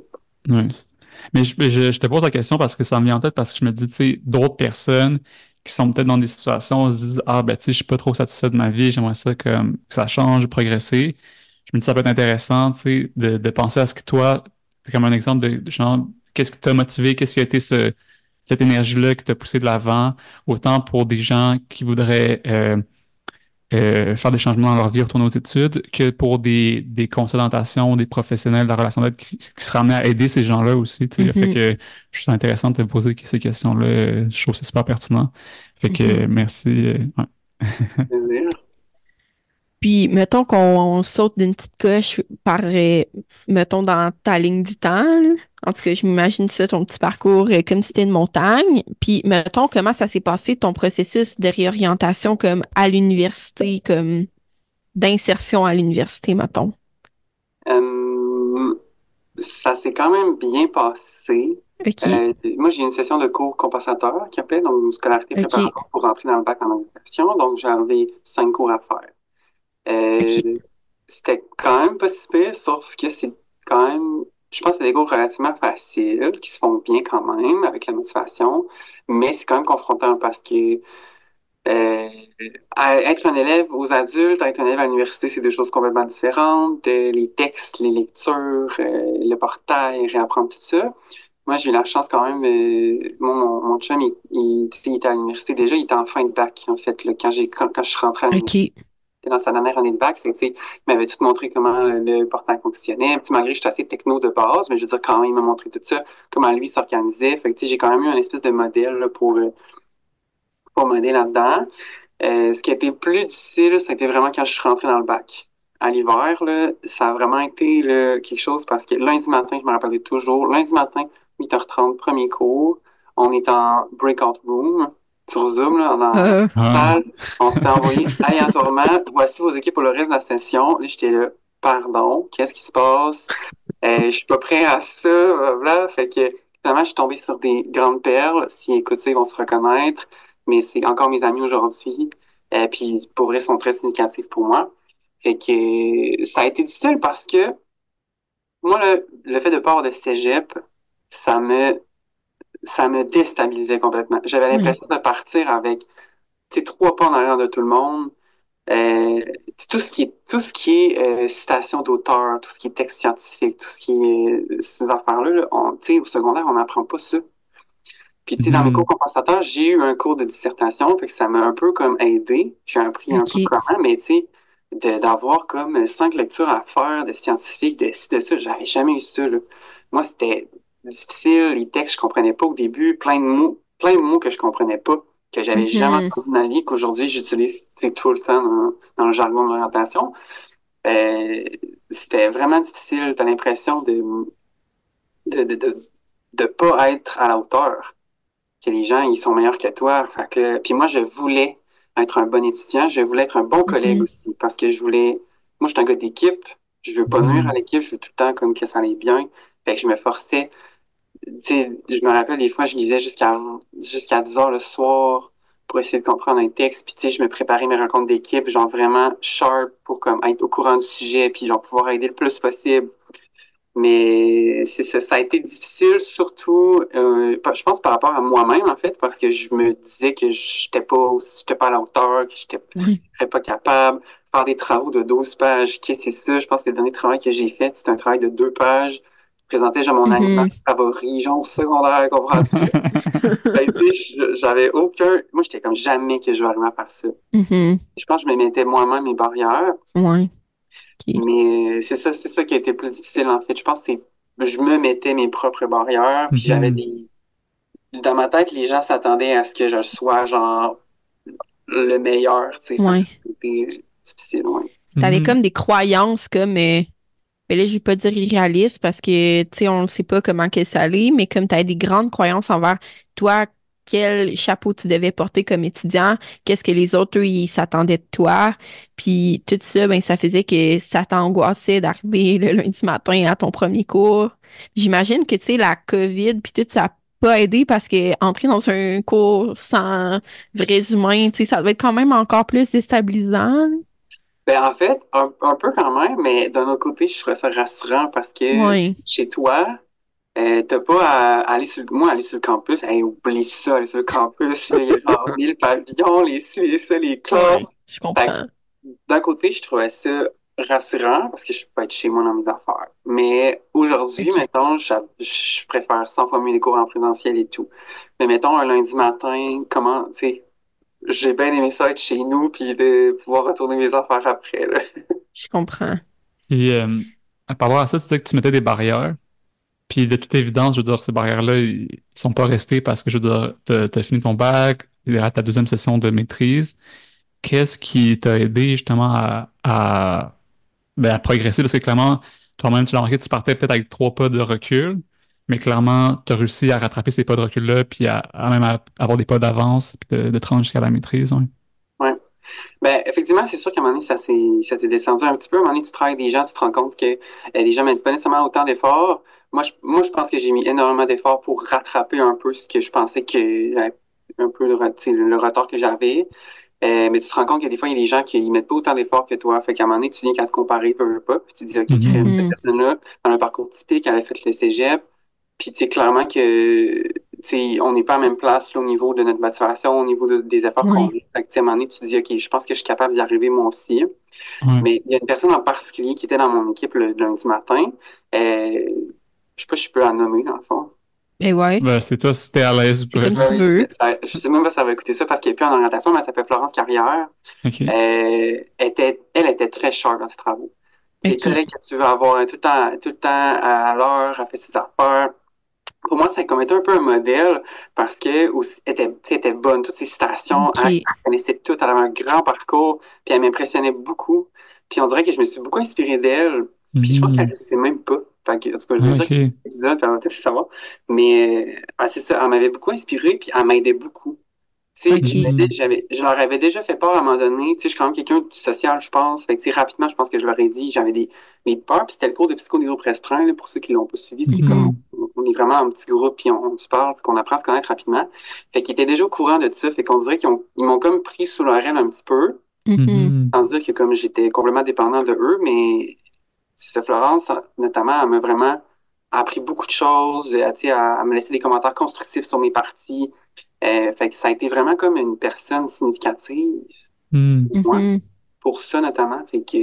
Speaker 2: Mais je, je, te pose la question parce que ça me vient en tête parce que je me dis, tu sais, d'autres personnes qui sont peut-être dans des situations, où se disent, ah, ben, tu sais, je suis pas trop satisfait de ma vie, j'aimerais ça que, que, ça change, progresser. Je me dis, ça peut être intéressant, tu sais, de, de penser à ce que toi, c'est comme un exemple de, genre, qu'est-ce qui t'a motivé, qu'est-ce qui a été ce, cette énergie-là qui t'a poussé de l'avant, autant pour des gens qui voudraient euh, euh, faire des changements dans leur vie, retourner aux études, que pour des, des consultations, des professionnels de la relation d'aide qui, qui seraient amenés à aider ces gens-là aussi. Tu sais, Fait mm-hmm. que je suis intéressant de te poser ces questions-là. Je trouve que c'est super pertinent. Fait que mm-hmm. merci. Euh,
Speaker 1: ouais.
Speaker 3: Puis, mettons qu'on saute d'une petite coche par, euh, mettons, dans ta ligne du temps. En tout cas, je m'imagine ça, ton petit parcours, euh, comme si c'était une montagne. Puis, mettons, comment ça s'est passé, ton processus de réorientation comme à l'université, comme d'insertion à l'université, mettons?
Speaker 1: Euh, ça s'est quand même bien passé. moi, j'ai une session de cours compensateur qui appelle, donc une scolarité préparatoire pour rentrer dans le bac en organisation. Donc, j'avais cinq cours à faire. Euh, c'était quand même pas si pire, sauf que c'est quand même, je pense que c'est des cours relativement faciles, qui se font bien quand même avec la motivation, mais c'est quand même confrontant parce que euh, être un élève aux adultes, être un élève à l'université, c'est deux choses complètement différentes. les textes, les lectures, euh, le portail, réapprendre tout ça. Moi, j'ai eu la chance quand même. mon, mon chum, il, il, était à l'université déjà, il était en fin de bac, en fait, là, quand, j'ai, quand, je suis rentré à l'université dans sa dernière année de bac. Fait, il m'avait tout montré comment le portail fonctionnait. Malgré que j'étais assez techno de base, mais je veux dire, quand même, il m'a montré tout ça, comment lui s'organisait. J'ai quand même eu un espèce de modèle pour, euh, pour m'aider là-dedans. Euh, ce qui a été plus difficile, c'était vraiment quand je suis rentré dans le bac. À l'hiver, ça a vraiment été quelque chose parce que lundi matin, je me rappelais toujours, lundi matin, 8h30, premier cours, on est en breakout room sur Zoom, là, dans la salle. On s'est envoyé aléatoirement. Voici vos équipes pour le reste de la session. Là, j'étais là, pardon, qu'est-ce qui se passe? Euh, je suis pas prêt à ça. Voilà. Fait que finalement, je suis tombé sur des grandes perles. S'ils écoutent ça, ils vont se reconnaître. Mais c'est encore mes amis aujourd'hui. Et euh, puis, pour vrai, ils sont très significatifs pour moi. Fait que ça a été difficile parce que moi, le, le fait de part de cégep, ça me ça me déstabilisait complètement. J'avais l'impression de partir avec trois pas en arrière de tout le monde. Euh, tout ce qui est tout ce qui est euh, citation d'auteur, tout ce qui est texte scientifique, tout ce qui est euh, ces affaires-là, là, au secondaire, on n'apprend pas ça. Puis tu sais, dans mes mm-hmm. cours compensateurs, j'ai eu un cours de dissertation, fait que ça m'a un peu comme aidé. J'ai appris un peu comment, mais tu sais, d'avoir comme cinq lectures à faire de scientifiques, de ci, de ça, j'avais jamais eu ça. Là. Moi, c'était difficile, les textes, je comprenais pas au début, plein de mots, plein de mots que je comprenais pas, que j'avais mm-hmm. jamais entendu dans la vie, qu'aujourd'hui j'utilise tout le temps dans, le jargon de l'orientation. Euh, c'était vraiment difficile, t'as l'impression de de, de, de, de, pas être à la hauteur, que les gens, ils sont meilleurs que toi. Fait que, puis moi, je voulais être un bon étudiant, je voulais être un bon collègue mm-hmm. aussi, parce que je voulais, moi, je suis un gars d'équipe, je veux pas nuire à l'équipe, je veux tout le temps comme que ça allait bien. Fait que je me forçais je me rappelle des fois, je lisais jusqu'à jusqu'à 10 heures le soir pour essayer de comprendre un texte. Puis, tu sais, je me préparais mes rencontres d'équipe, genre vraiment sharp pour comme être au courant du sujet, puis genre pouvoir aider le plus possible. Mais c'est ça, ça a été difficile, surtout, euh, je pense par rapport à moi-même, en fait, parce que je me disais que j'étais pas, j'étais pas à la hauteur, que j'étais pas capable. Faire des travaux de 12 pages, qu'est-ce que c'est ça? Je pense que le dernier travail que j'ai fait, c'était un travail de deux pages présentais genre mon
Speaker 3: Mhm.
Speaker 1: animal favori, genre au secondaire, comprends-tu? Ben, tu sais, j'avais aucun. Moi, j'étais comme jamais que je vais arriver à faire ça.
Speaker 3: Mhm.
Speaker 1: Je pense que je me mettais moi-même mes barrières,
Speaker 3: Ouais.
Speaker 1: Mais c'est ça, c'est ça qui a été plus difficile en fait. Je pense que c'est. Je me mettais mes propres barrières, puis
Speaker 2: Mhm.
Speaker 1: j'avais des. Dans ma tête, les gens s'attendaient à ce que je sois genre le meilleur, tu sais.
Speaker 3: Ouais.
Speaker 1: C'était difficile, ouais.
Speaker 3: T'avais
Speaker 2: Mhm.
Speaker 3: comme des croyances comme, euh, ben là, je vais pas dire irréalistes parce que, tu sais, on ne sait pas comment ça allait, mais comme t'avais des grandes croyances envers toi, quel chapeau tu devais porter comme étudiant, qu'est-ce que les autres, eux, ils s'attendaient de toi, puis tout ça, ben, ça faisait que ça t'angoissait d'arriver le lundi matin à ton premier cours. J'imagine que, tu sais, la COVID, puis tout, ça pas aidé parce que entrer dans un cours sans vrais humains, tu sais, ça doit être quand même encore plus déstabilisant.
Speaker 1: Ben, en fait, un, un peu quand même, mais d'un autre côté, je trouvais ça rassurant parce que chez toi, euh, t'as pas à aller sur le, moi, aller sur le campus, hey, oublie ça, aller sur le campus, il y a genre 1000 pavillons, les ci, les ça, les classes.
Speaker 3: Je comprends.
Speaker 1: D'un côté, je trouvais ça rassurant parce que je peux être chez moi dans mes affaires. Mais aujourd'hui, mettons, je, je préfère 100 fois mieux les cours en présentiel et tout. Mais mettons, un lundi matin, comment, tu sais, j'ai bien aimé ça être chez nous puis de pouvoir retourner mes affaires après, là.
Speaker 3: Je comprends.
Speaker 2: Puis, euh, par rapport à ça, tu disais que tu mettais des barrières. Puis, de toute évidence, je veux dire, ces barrières-là, ils sont pas restés parce que, je veux dire, t'as, t'as fini ton bac, t'es à ta deuxième session de maîtrise. Qu'est-ce qui t'a aidé justement à, à, ben, à progresser? Parce que clairement, toi-même, tu l'as remarqué, tu partais peut-être avec trois pas de recul, mais clairement, tu as réussi à rattraper ces pas de recul-là, puis à, à même à avoir des pas d'avance, puis de, de te rendre jusqu'à la maîtrise. ouais.
Speaker 1: Ben, effectivement, c'est sûr qu'à un moment donné, ça s'est, ça s'est descendu un petit peu. À un moment donné, tu travailles avec des gens, tu te rends compte que euh, les gens mettent pas nécessairement autant d'efforts. Moi, je, moi, je pense que j'ai mis énormément d'efforts pour rattraper un peu ce que je pensais que j'avais un peu le, retard que j'avais. Euh, mais tu te rends compte que des fois, il y a des gens qui ils mettent pas autant d'efforts que toi. Fait qu'à un moment donné, tu viens qu'à te comparer, peu, peu, pas. Puis tu dis, OK, crème,
Speaker 3: Mhm.
Speaker 1: cette personne-là, dans un parcours typique, elle a fait le cégep. Puis tu sais, clairement que, tu sais, on n'est pas à la même place, là, au niveau de notre motivation, au niveau de- des efforts
Speaker 3: Oui.
Speaker 1: qu'on met. Fait que, tu sais, à un moment donné, tu te dis, OK, je pense que je suis capable d'y arriver moi aussi. Mais il y a une personne en particulier qui était dans mon équipe le lundi matin. Euh, je sais pas si je peux la nommer, dans le fond.
Speaker 3: Ben ouais.
Speaker 2: Ben, c'est toi si t'es à l'aise
Speaker 3: comme tu veux.
Speaker 1: Euh, Je sais même pas si ça va écouter ça parce qu'elle est plus en orientation, mais elle s'appelle Florence Carrière.
Speaker 2: OK.
Speaker 1: Euh, était, elle était très sharp dans ses travaux. C'est
Speaker 3: Ok.
Speaker 1: collègue que tu veux avoir tout le temps, tout le temps à l'heure, elle fait ses affaires. Pour moi, ça a comme été un peu un modèle parce que aussi, elle était, elle était bonne, toutes ses citations, elle, elle connaissait tout, elle avait un grand parcours, puis elle m'impressionnait beaucoup. Puis on dirait que je me suis beaucoup inspiré d'elle, puis je pense qu'elle ne le sait même pas. Fait que, en tout cas, je veux dire
Speaker 2: OK.
Speaker 1: que l'épisode, puis elle va peut-être savoir. Mais ah, c'est ça, elle m'avait beaucoup inspiré, puis elle m'aidait beaucoup. Tu sais,
Speaker 3: Ok.
Speaker 1: je m'aidais- j'avais, je leur avais déjà fait peur à un moment donné. Tu sais, je suis quand même quelqu'un de social, je pense. Fait que, rapidement, je pense que je leur ai dit, j'avais des, des peurs, puis c'était le cours de psycho des groupes restreints, là, pour ceux qui l'ont pas suivi. C'est
Speaker 2: Mhm.
Speaker 1: comme, on est vraiment un petit groupe, puis on, on se parle, puis qu'on apprend à se connaître rapidement. Fait qu'ils étaient déjà au courant de ça. Fait qu'on dirait qu'ils ont, ils m'ont comme pris sous leur aile un petit peu,
Speaker 3: Mhm.
Speaker 2: Mhm.
Speaker 1: sans dire que comme j'étais complètement dépendant de eux, mais c'est ça, Florence, notamment, elle m'a vraiment appris beaucoup de choses, euh, sais, à, à me laisser des commentaires constructifs sur mes parties. Euh, fait que ça a été vraiment comme une personne significative
Speaker 2: Mhm.
Speaker 1: pour ça notamment. Fait que,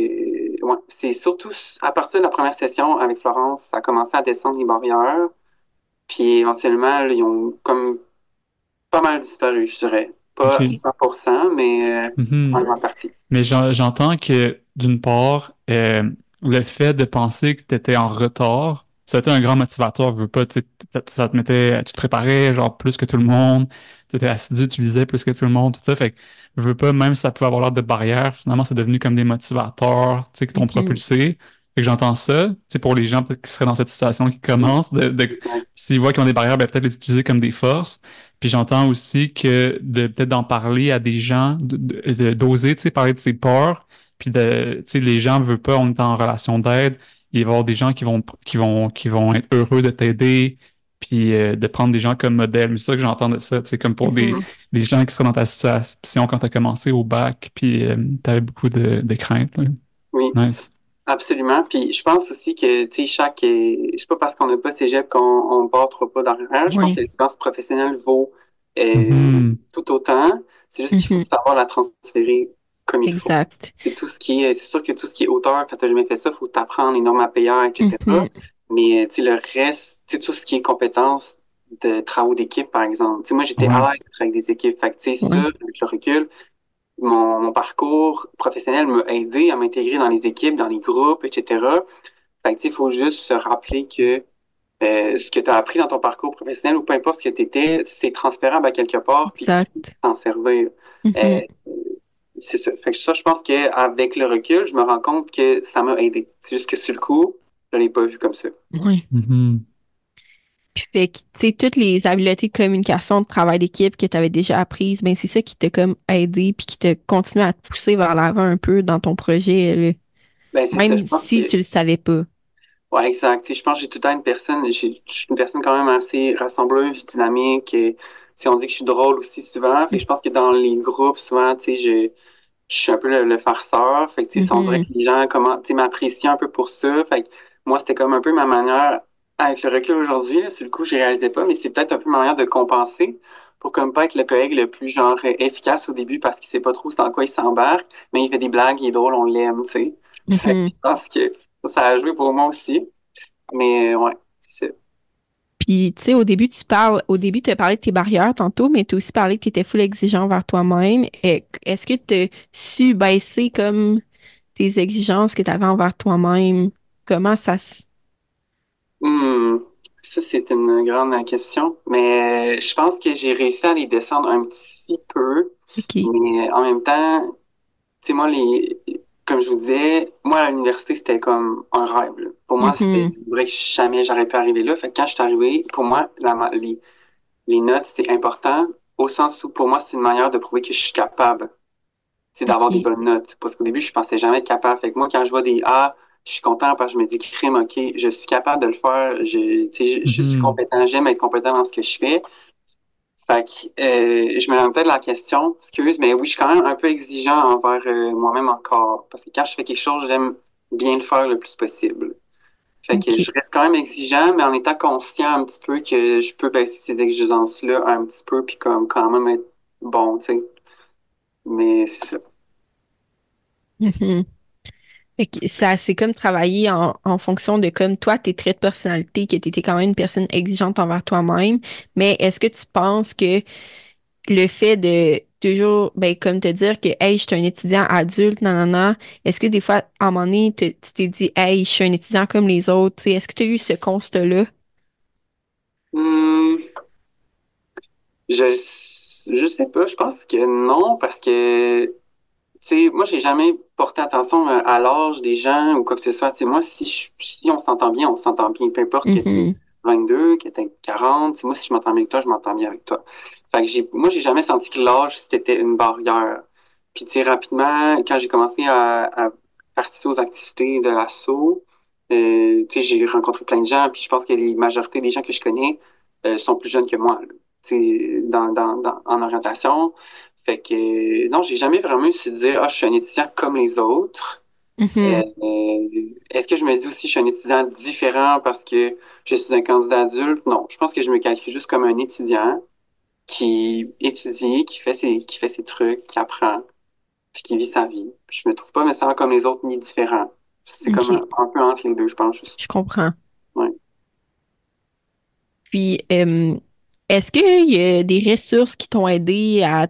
Speaker 1: ouais, c'est surtout à partir de la première session avec Florence, ça a commencé à descendre les barrières. Puis éventuellement, là, ils ont comme pas mal disparu, je dirais. Pas
Speaker 2: Ok.
Speaker 1: 100%, mais euh,
Speaker 2: Mhm.
Speaker 1: en grande partie.
Speaker 2: Mais j'en- j'entends que, d'une part, euh, le fait de penser que tu étais en retard, ça a été un grand motivateur, veux pas, ça, ça te mettait, tu te préparais genre plus que tout le monde, tu étais assidu, tu lisais plus que tout le monde, tout ça, fait que, veux pas, même si ça pouvait avoir l'air de barrière, finalement, c'est devenu comme des motivateurs, tu sais, qui t'ont
Speaker 3: Mhm.
Speaker 2: propulsé. Fait que j'entends ça, sais, pour les gens qui seraient dans cette situation, qui commencent, de, de- s'ils voient qu'ils ont des barrières, ben, peut-être les utiliser comme des forces. Puis j'entends aussi que de peut-être d'en parler à des gens, de- de- de- d'oser, tu sais, parler de ses peurs, puis de, tu sais, les gens veulent pas, on est en relation d'aide, il va y avoir des gens qui vont, qui vont, qui vont être heureux de t'aider, puis euh, de prendre des gens comme modèle. Mais c'est ça que j'entends de ça, sais, comme pour des,
Speaker 3: Mhm.
Speaker 2: des gens qui seraient dans ta situation quand tu as commencé au bac, puis tu avais beaucoup de, de craintes. là.
Speaker 1: Oui.
Speaker 2: Nice.
Speaker 1: Absolument. Puis je pense aussi que, tu sais, chaque. euh, C'est pas parce qu'on n'a pas cégep qu'on on part trop pas d'arrière. Je pense que l'expérience professionnelle vaut euh,
Speaker 2: Mhm.
Speaker 1: tout autant. C'est juste qu'il faut savoir la transférer comme il faut.
Speaker 3: Exact.
Speaker 1: C'est tout ce qui est. C'est sûr que tout ce qui est auteur, quand tu n'as jamais fait ça, il faut t'apprendre les normes à payer, etc.
Speaker 3: Mhm.
Speaker 1: Mais tu sais, le reste, tu sais, tout ce qui est compétences de travaux d'équipe, par exemple. Tu sais, moi, j'étais
Speaker 2: Ouais.
Speaker 1: à l'aise avec des équipes. Fait que, tu ça, avec le recul, mon, mon parcours professionnel m'a aidé à m'intégrer dans les équipes, dans les groupes, etc. Fait que, tu sais, il faut juste se rappeler que euh, ce que tu as appris dans ton parcours professionnel ou peu importe ce que tu étais, c'est transférable à quelque part, puis tu peux t'en servir.
Speaker 3: Mhm.
Speaker 1: Euh, c'est ça. Fait que ça, je pense qu'avec le recul, je me rends compte que ça m'a aidé. C'est juste que sur le coup, je l'ai pas vu comme ça.
Speaker 3: Ouais.
Speaker 2: Mhm.
Speaker 3: Puis fait que, tu sais, toutes les habiletés de communication, de travail d'équipe que tu avais déjà apprises, ben c'est ça qui t'a comme aidé puis qui t'a continué à te pousser vers l'avant un peu dans ton projet, là.
Speaker 1: Ben, ça.
Speaker 3: Même
Speaker 1: pense
Speaker 3: si
Speaker 1: que,
Speaker 3: tu le savais pas.
Speaker 1: ouais, exact. Je pense que j'ai tout le temps une personne, je suis une personne quand même assez rassembleuse, dynamique. Et, on dit que je suis drôle aussi souvent. Fait que je pense que dans les groupes, souvent, tu sais, je, je suis un peu le, le farceur. Fait que, tu sais, on dirait
Speaker 3: Mhm.
Speaker 1: que les gens comment, tu sais, m'apprécient un peu pour ça. Fait que moi, c'était comme un peu ma manière, avec le recul aujourd'hui, là, sur le coup, je réalisais pas, mais c'est peut-être un peu ma manière de compenser pour comme pas être le collègue le plus, genre, euh, efficace au début parce qu'il sait pas trop dans quoi il s'embarque, mais il fait des blagues, il est drôle, on l'aime, tu sais.
Speaker 3: Mhm.
Speaker 1: je pense que ça a joué pour moi aussi. Mais, euh, ouais, c'est
Speaker 3: Puis, tu sais, au début, tu parles, au début, tu as parlé de tes barrières tantôt, mais tu as aussi parlé que tu étais full exigeant envers toi-même. Et Est-ce que tu as su baisser comme tes exigences que tu avais envers toi-même? Comment ça se...
Speaker 1: Hmm, ça, c'est une grande question. Mais je pense que j'ai réussi à les descendre un petit peu.
Speaker 3: OK.
Speaker 1: Mais en même temps, tu sais, moi, les, comme je vous disais, moi, à l'université, c'était comme un rêve. là. Pour moi, c'était,
Speaker 3: Mhm.
Speaker 1: je dirais que jamais j'aurais pu arriver là. Fait que quand je suis arrivé, pour moi, la les, les notes, c'est important au sens où, pour moi, c'est une manière de prouver que je suis capable, c'est d'avoir des bonnes notes. Parce qu'au début, je pensais jamais être capable. Fait que moi, quand je vois des A, je suis content parce que je me dis, crime, OK, je suis capable de le faire. Je, je, je suis
Speaker 2: Mhm.
Speaker 1: compétent. J'aime être compétent dans ce que je fais. Fait que, euh, je me demande peut-être la question, excuse, mais oui, je suis quand même un peu exigeant envers euh, moi-même encore. Parce que quand je fais quelque chose, j'aime bien le faire le plus possible. Fait que je reste quand même exigeant, mais en étant conscient un petit peu que je peux baisser ces exigences-là un petit peu, puis comme quand même être bon, tu sais. Mais c'est ça.
Speaker 3: Ça, c'est comme travailler en, en fonction de comme toi, tes traits de personnalité, que tu étais quand même une personne exigeante envers toi-même. Mais est-ce que tu penses que le fait de toujours, ben, comme te dire que, hey, je suis un étudiant adulte, non, non, non, est-ce que des fois, à un moment donné, tu t'es dit, hey, je suis un étudiant comme les autres, tu est-ce que tu as eu ce constat-là?
Speaker 1: Hmm, je, je sais pas, je pense que non, parce que, sais, moi, j'ai jamais porté attention à, à l'âge des gens ou quoi que ce soit. Moi, si, je- si on s'entend bien, on s'entend bien, peu importe que
Speaker 3: Mhm.
Speaker 1: 22, que t'aies 40. Tu sais, moi, si je m'entends bien avec toi, je m'entends bien avec toi. Fait que moi, j'ai jamais senti que l'âge, c'était une barrière. Puis, tu sais, rapidement, quand j'ai commencé à, à participer aux activités de l'assaut, euh, tu sais, j'ai rencontré plein de gens, puis je pense que la majorité des gens que je connais euh, sont plus jeunes que moi, là, tu sais, dans, dans, dans, en orientation. Fait que, non, j'ai jamais vraiment eu se dire, ah, je suis un étudiant comme les autres.
Speaker 3: Mhm.
Speaker 1: Euh, est-ce que je me dis aussi que je suis un étudiant différent parce que je suis un candidat adulte? Non, je pense que je me qualifie juste comme un étudiant qui étudie, qui fait ses, qui fait ses trucs, qui apprend, puis qui vit sa vie. Je me trouve pas nécessairement comme les autres ni différent. C'est comme un, un peu entre les deux, je pense. Juste.
Speaker 3: Je comprends.
Speaker 1: Ouais.
Speaker 3: Puis, euh, est-ce qu'il y a des ressources qui t'ont aidé à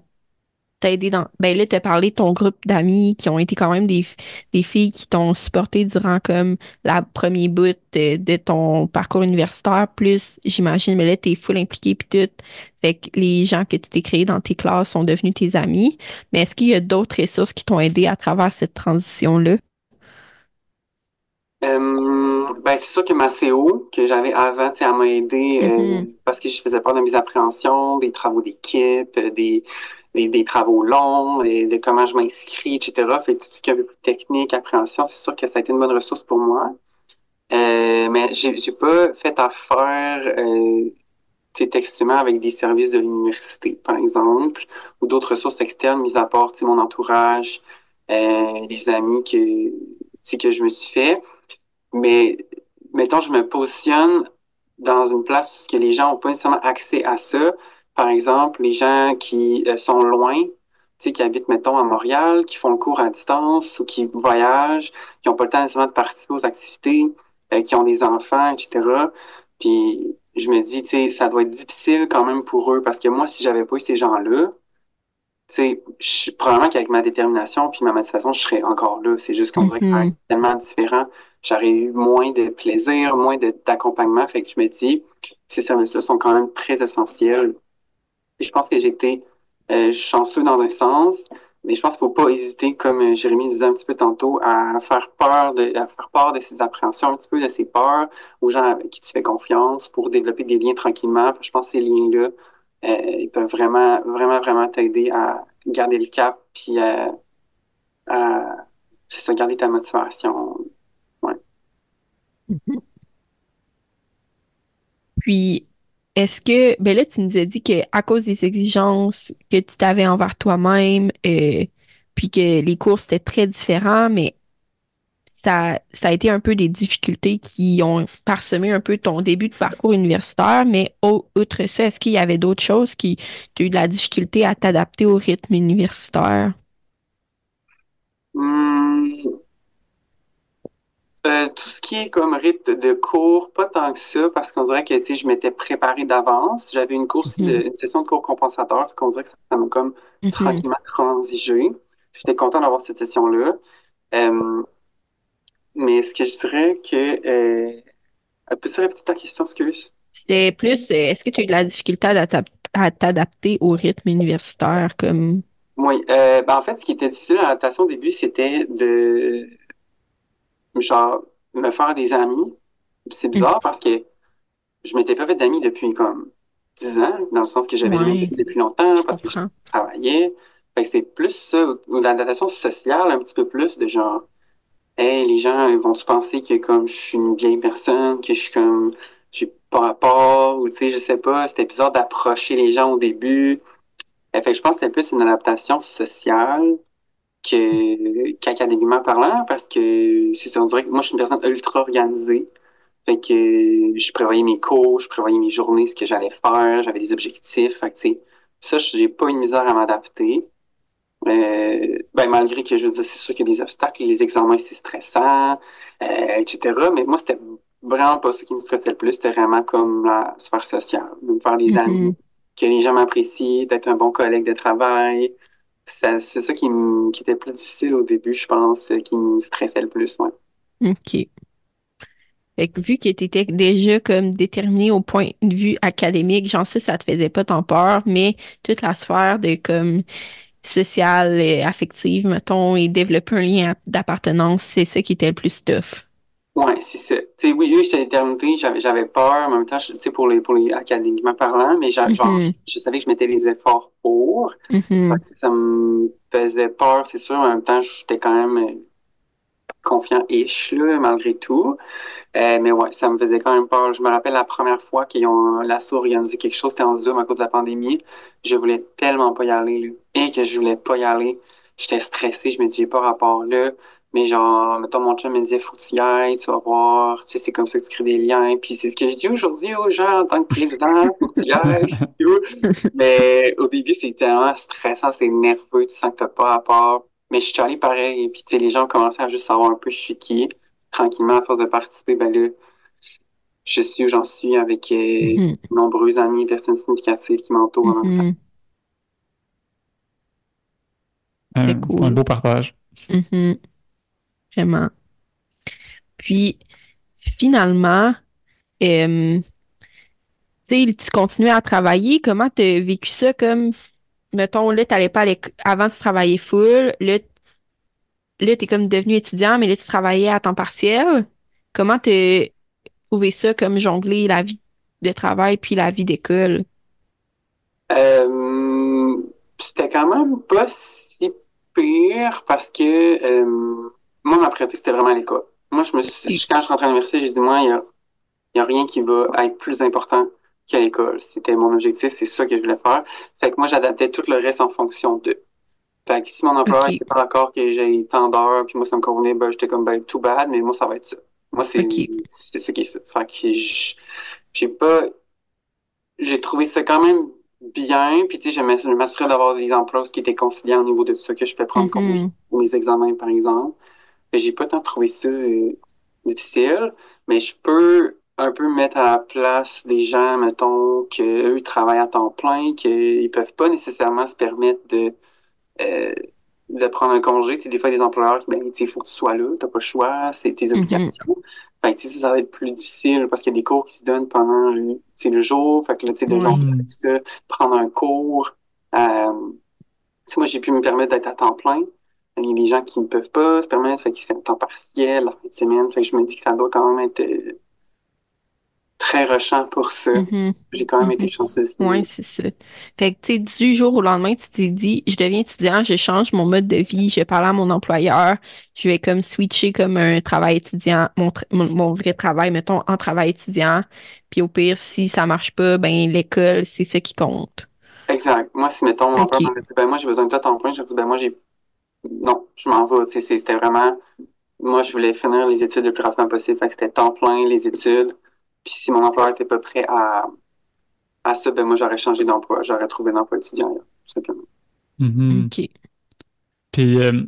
Speaker 3: t'aider dans... Ben là, t'as parlé de ton groupe d'amis qui ont été quand même des, des filles qui t'ont supporté durant comme la première bout de, de ton parcours universitaire, plus, j'imagine, mais là, t'es full impliqué puis tout. Fait que les gens que tu t'es créés dans tes classes sont devenus tes amis. Mais est-ce qu'il y a d'autres ressources qui t'ont aidé à travers cette transition-là?
Speaker 1: Euh, ben, c'est sûr que ma CO que j'avais avant, tu sais, elle m'a aidé euh,
Speaker 3: Mhm.
Speaker 1: parce que je faisais peur de mes appréhensions, des travaux d'équipe, euh, des, des, travaux longs, de comment je m'inscris, etc. Fait tout ce qui est un peu plus technique, appréhension, c'est sûr que ça a été une bonne ressource pour moi. Euh, mais j'ai j'ai pas fait affaire euh, textuellement avec des services de l'université, par exemple, ou d'autres ressources externes, mis à part mon entourage, euh, les amis que, que je me suis fait. Mais mettons, je me positionne dans une place où que les gens n'ont pas nécessairement accès à ça. Par exemple, les gens qui euh, sont loin, qui habitent, mettons, à Montréal, qui font le cours à distance ou qui voyagent, qui n'ont pas le temps nécessairement de participer aux activités. euh, qui ont des enfants, etc. Puis je me dis, tu sais, ça doit être difficile quand même pour eux parce que moi, si j'avais pas eu ces gens-là, tu sais, je- probablement qu'avec ma détermination puis ma motivation, je serais encore là. C'est juste qu'on dirait que ça
Speaker 3: Mhm.
Speaker 1: serait tellement différent. J'aurais eu moins de plaisir, moins d'accompagnement. Fait que je me dis, ces services-là sont quand même très essentiels. Je pense que j'ai été euh, chanceux dans un sens, mais je pense qu'il faut pas hésiter, comme euh, Jérémy le disait un petit peu tantôt, à faire peur de, à faire part de ses appréhensions, un petit peu de ses peurs aux gens avec qui tu fais confiance pour développer des liens tranquillement. Je pense que ces liens-là, euh, ils peuvent vraiment, vraiment, vraiment t'aider à garder le cap puis à, à ça, garder ta motivation. Ouais.
Speaker 3: Puis, est-ce que, ben là, tu nous as dit que à cause des exigences que tu t'avais envers toi-même, euh, puis que les cours c'était très différent, mais ça, a été un peu des difficultés qui ont parsemé un peu ton début de parcours universitaire, mais outre ça, est-ce qu'il y avait d'autres choses qui tu as eu de la difficulté à t'adapter au rythme universitaire?
Speaker 1: Hum, euh, tout ce qui est comme rythme de cours, pas tant que ça, parce qu'on dirait que tu sais, je m'étais préparé d'avance. J'avais une course de,
Speaker 3: Mhm.
Speaker 1: une session de cours compensateur, qu'on dirait que ça m'a comme
Speaker 3: Mhm.
Speaker 1: tranquillement transigé. J'étais content d'avoir cette session-là. Euh, mais est-ce que je dirais que... Euh, peux-tu répéter ta question, excuse?
Speaker 3: C'était plus, euh, est-ce que tu as eu de la difficulté à t'adap- à t'adapter au rythme universitaire comme...
Speaker 1: Oui, euh, ben en fait, ce qui était difficile à l'adaptation au début, c'était de, genre, me faire des amis. C'est
Speaker 3: Mhm.
Speaker 1: bizarre parce que je m'étais pas fait d'amis depuis comme 10 ans, dans le sens que j'avais amis depuis longtemps,
Speaker 3: je
Speaker 1: parce que je travaillais. Fait que c'est plus ça, ou ou l'adaptation sociale, un petit peu plus de genre, hey, les gens vont-tu penser que comme je suis une vieille personne, que je suis comme, j'ai pas rapport, ou tu sais, je sais pas, c'était bizarre d'approcher les gens au début. Fait que je pense que c'était plus une adaptation sociale que qu'académiquement parlant, parce que c'est ça, on dirait que moi, je suis une personne ultra organisée. Fait que je prévoyais mes cours, je prévoyais mes journées, ce que j'allais faire, j'avais des objectifs. Fait que, tu sais, ça, j'ai pas une misère à m'adapter. Euh, ben, malgré que, je veux dire, c'est sûr qu'il y a des obstacles, les examens, c'est stressant, euh, etc. Mais moi, c'était vraiment pas ça qui me stressait le plus. C'était vraiment comme la sphère sociale, de me faire des amis,
Speaker 3: Mhm.
Speaker 1: que les gens m'apprécient, d'être un bon collègue de travail. C'est ça qui, me- qui était plus difficile au début, je pense, euh, qui me stressait le plus, ouais.
Speaker 3: OK. Fait que vu que tu étais déjà comme déterminé au point de vue académique, genre ça, ça te faisait pas tant peur, mais toute la sphère de comme sociale et affective, mettons, et développer un lien d'appartenance, c'est ça qui était le plus tough.
Speaker 1: Ouais, c'est ça. Oui, oui, j'étais déterminé, j'avais, peur, en même temps, je- pour les, pour les académiquement parlant, mais genre,
Speaker 3: Mhm.
Speaker 1: je, je savais que je mettais les efforts pour.
Speaker 3: Mhm.
Speaker 1: Que ça me faisait peur, c'est sûr, en même temps, j'étais quand même euh, confiant-ish, malgré tout. Euh, mais ouais, ça me faisait quand même peur. Je me rappelle la première fois qu'ils ont l'assaut organisé quelque chose, c'était en Zoom à cause de la pandémie. Je voulais tellement pas y aller, là. Et que je voulais pas y aller. J'étais stressé, je me disais pas rapport là. Mais genre, mettons, mon chum me disait, faut que tu y ailles, tu vas voir. Tu sais, c'est comme ça que tu crées des liens. Puis c'est ce que je dis aujourd'hui aux gens en tant que président, faut que tu y ailles. Mais au début, c'est tellement stressant, c'est nerveux, tu sens que t'as pas rapport. Mais je suis allé pareil. Et puis, tu sais, les gens ont commencé à juste savoir un peu je suis qui tranquillement, à force de participer, ben là, je suis où j'en suis avec euh,
Speaker 3: Mhm.
Speaker 1: nombreux amis, personnes significatives qui m'entourent en même temps.
Speaker 2: Euh,
Speaker 3: Très
Speaker 2: c'est un beau partage.
Speaker 3: Mhm. Vraiment. Puis, finalement, euh, tu tu continuais à travailler. Comment tu as vécu ça? Comme, mettons, là, t'allais pas à. Avant, tu travaillais full. Là, là, t'es comme devenu étudiant, mais là, tu travaillais à temps partiel. Comment t'as trouvé ça comme jongler la vie de travail puis la vie d'école?
Speaker 1: Euh, c'était quand même pas si pire parce que euh, moi, ma priorité, c'était vraiment l'école. Moi, je me suis, quand je rentrais à l'université, j'ai dit, moi, il y a, y a rien qui va être plus important qu'à l'école. C'était mon objectif, c'est ça que je voulais faire. Fait que moi, j'adaptais tout le reste en fonction de. Fait que si mon employeur
Speaker 3: Ok.
Speaker 1: était pas d'accord que j'ai tant d'heures, puis moi, ça me convenait, ben, j'étais comme, ben, too bad, mais moi, ça va être ça. Moi, c'est, c'est ça qui est ça. Fait que j'ai pas, j'ai trouvé ça quand même bien, puis tu sais, je m'ass- je m'assurais d'avoir des emplois qui étaient conciliants au niveau de ça que je peux prendre comme
Speaker 3: Mhm.
Speaker 1: pour mes examens, par exemple. Mais j'ai pas tant trouvé ça euh, difficile, mais je peux un peu mettre à la place des gens, mettons, qu'eux travaillent à temps plein, qu'ils peuvent pas nécessairement se permettre de, euh, de prendre un congé. Tu sais, des fois, les employeurs, ben, il faut que tu sois là, t'as pas le choix, c'est tes
Speaker 3: Mhm.
Speaker 1: obligations. Fait que, tu sais, ça va être plus difficile parce qu'il y a des cours qui se donnent pendant le, tu sais, le jour. Fait que là, tu sais, de avec ça, prendre un cours. Euh, tu sais, moi, j'ai pu me permettre d'être à temps plein. Il y a des gens qui ne peuvent pas se permettre, fait qu'ils sont en temps partiel, la fin de semaine. Fait que je me dis que ça doit quand même être euh, très rushant pour ça.
Speaker 3: Mhm.
Speaker 1: J'ai quand même
Speaker 3: Mhm.
Speaker 1: été chanceuse.
Speaker 3: Ouais, c'est ça. Fait que, tu sais, du jour au lendemain, tu t'es dit, je deviens étudiant, je change mon mode de vie, je parle à mon employeur, je vais comme switcher comme un travail étudiant, mon, tra- mon, mon vrai travail, mettons, en travail étudiant. Puis au pire, si ça marche pas, ben l'école, c'est ça qui compte.
Speaker 1: Exact. Moi, si, mettons, mon
Speaker 3: Ok.
Speaker 1: père m'avait dit, ben, moi, j'ai besoin de toi temps plein, je dit, ben, moi, j'ai, non, je m'en vais. C'était vraiment, moi, je voulais finir les études le plus rapidement possible. Fait que c'était temps plein, les études. Puis si mon employeur était pas prêt à, à ça, ben, moi, j'aurais changé d'emploi. J'aurais trouvé un emploi étudiant, là, tout simplement.
Speaker 2: Mhm.
Speaker 3: OK.
Speaker 2: Puis, euh,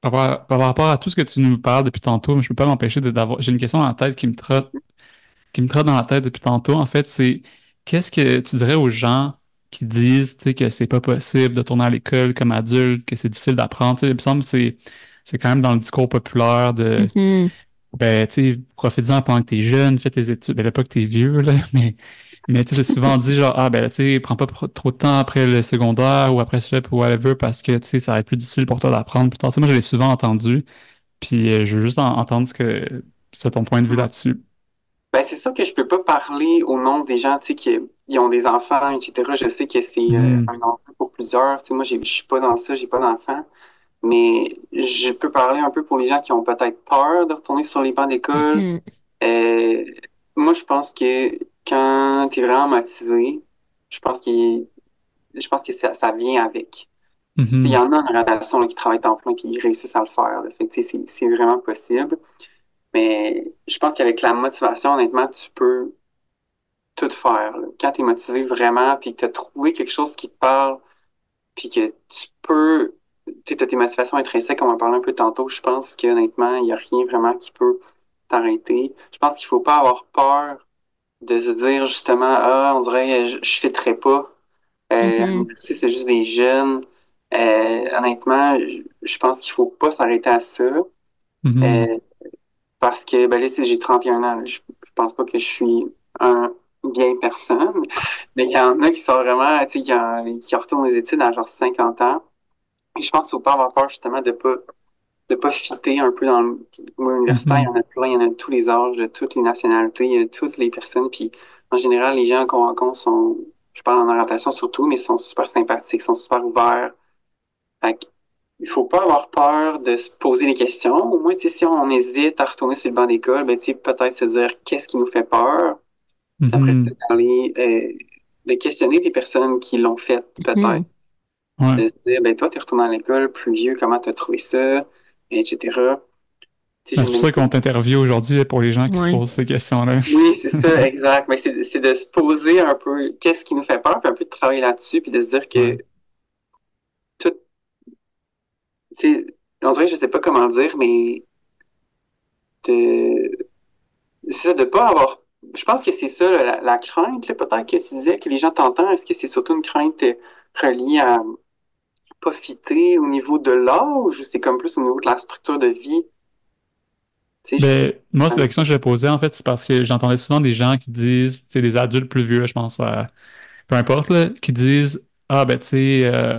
Speaker 2: par, rapport- par rapport à tout ce que tu nous parles depuis tantôt, je peux pas m'empêcher de d'avoir. J'ai une question dans la tête qui me trotte, qui me trotte dans la tête depuis tantôt. En fait, c'est qu'est-ce que tu dirais aux gens qui disent, tu sais, que c'est pas possible de tourner à l'école comme adulte, que c'est difficile d'apprendre. Tu sais, il me semble que c'est c'est quand même dans le discours populaire de
Speaker 3: Mhm.
Speaker 2: ben, tu sais, profite-en pendant que t'es jeune, fais tes études. Ben, là, pas que t'es vieux, là, mais, mais tu sais, j'ai souvent dit, genre, ah, ben, tu sais, prends pas trop de temps après le secondaire ou après le cégep ou whatever, parce que, tu sais, ça va être plus difficile pour toi d'apprendre plus tard. Tu sais, moi, je l'ai souvent entendu, puis euh, je veux juste en- entendre ce que, c'est ton point de vue là-dessus.
Speaker 1: Ben, c'est sûr que je peux pas parler au nom des gens, tu sais, qui ils ont des enfants, etc. Je sais que c'est euh,
Speaker 2: Mhm.
Speaker 1: un enjeu pour plusieurs. Tu sais, moi, je suis pas dans ça, j'ai pas d'enfants. Mais je peux parler un peu pour les gens qui ont peut-être peur de retourner sur les bancs d'école.
Speaker 3: Mhm.
Speaker 1: Euh, moi, je pense que quand tu es vraiment motivé, je pense que, je pense que ça, ça vient avec. Tu sais, Il y en a une relation là, qui travaille temps plein puis ils réussissent à le faire. là. Fait que, c'est vraiment possible. Mais je pense qu'avec la motivation, honnêtement, tu peux tout faire. là. Quand tu es motivé vraiment puis que tu as trouvé quelque chose qui te parle puis que tu peux, tu as tes motivations intrinsèques, on en parlait un peu tantôt, je pense qu'honnêtement, il n'y a rien vraiment qui peut t'arrêter. Je pense qu'il faut pas avoir peur de se dire justement, ah, on dirait, je, fitterais pas. Euh,
Speaker 3: Mhm.
Speaker 1: si c'est juste des jeunes, euh, honnêtement, je, pense qu'il faut pas s'arrêter à ça.
Speaker 2: Mhm.
Speaker 1: Euh, parce que, ben là, j'ai 31 ans, je, je pense pas que je suis un vieille personne, mais il y en a qui sont vraiment, tu sais, qui, en- qui retournent les études à genre 50 ans. Et je pense qu'il faut pas avoir peur, justement, de pas, de pas fitter un peu dans le milieu universitaire. Il y en a plein, il y en a de tous les âges, de toutes les nationalités, il y a de toutes les personnes. Puis, en général, les gens qu'on rencontre sont, je parle en orientation surtout, mais sont super sympathiques, sont super ouverts. Fait il faut pas avoir peur de se poser les questions. Au moins, tu sais, si on hésite à retourner sur le banc d'école, ben, tu sais, peut-être se dire qu'est-ce qui nous fait peur. Après,
Speaker 2: Mhm.
Speaker 1: c'est d'aller, euh, de questionner des personnes qui l'ont fait, peut-être.
Speaker 3: Mhm.
Speaker 2: Ouais.
Speaker 1: De se dire, ben, toi, t'es retourné à l'école, plus vieux, comment t'as trouvé ça, etc.
Speaker 2: Ben, C'est pour ça qu'on t'interviewe aujourd'hui pour les gens qui se posent ces questions-là.
Speaker 1: Oui, c'est ça, exact. Mais c'est c'est de se poser un peu qu'est-ce qui nous fait peur, puis un peu de travailler là-dessus, puis de se dire que
Speaker 2: Ouais.
Speaker 1: tout, tu sais, on dirait, je sais pas comment dire, mais de, c'est ça, de pas avoir, je pense que c'est ça, la, la crainte, peut-être que tu disais que les gens t'entendent, est-ce que c'est surtout une crainte euh, reliée à pas fitter au niveau de l'âge, ou c'est comme plus au niveau de la structure de vie?
Speaker 2: Ben, moi, c'est la question que j'ai posée, en fait, c'est parce que j'entendais souvent des gens qui disent, tu sais, des adultes plus vieux, là, je pense, à, peu importe, là, qui disent, ah, ben, tu sais, euh,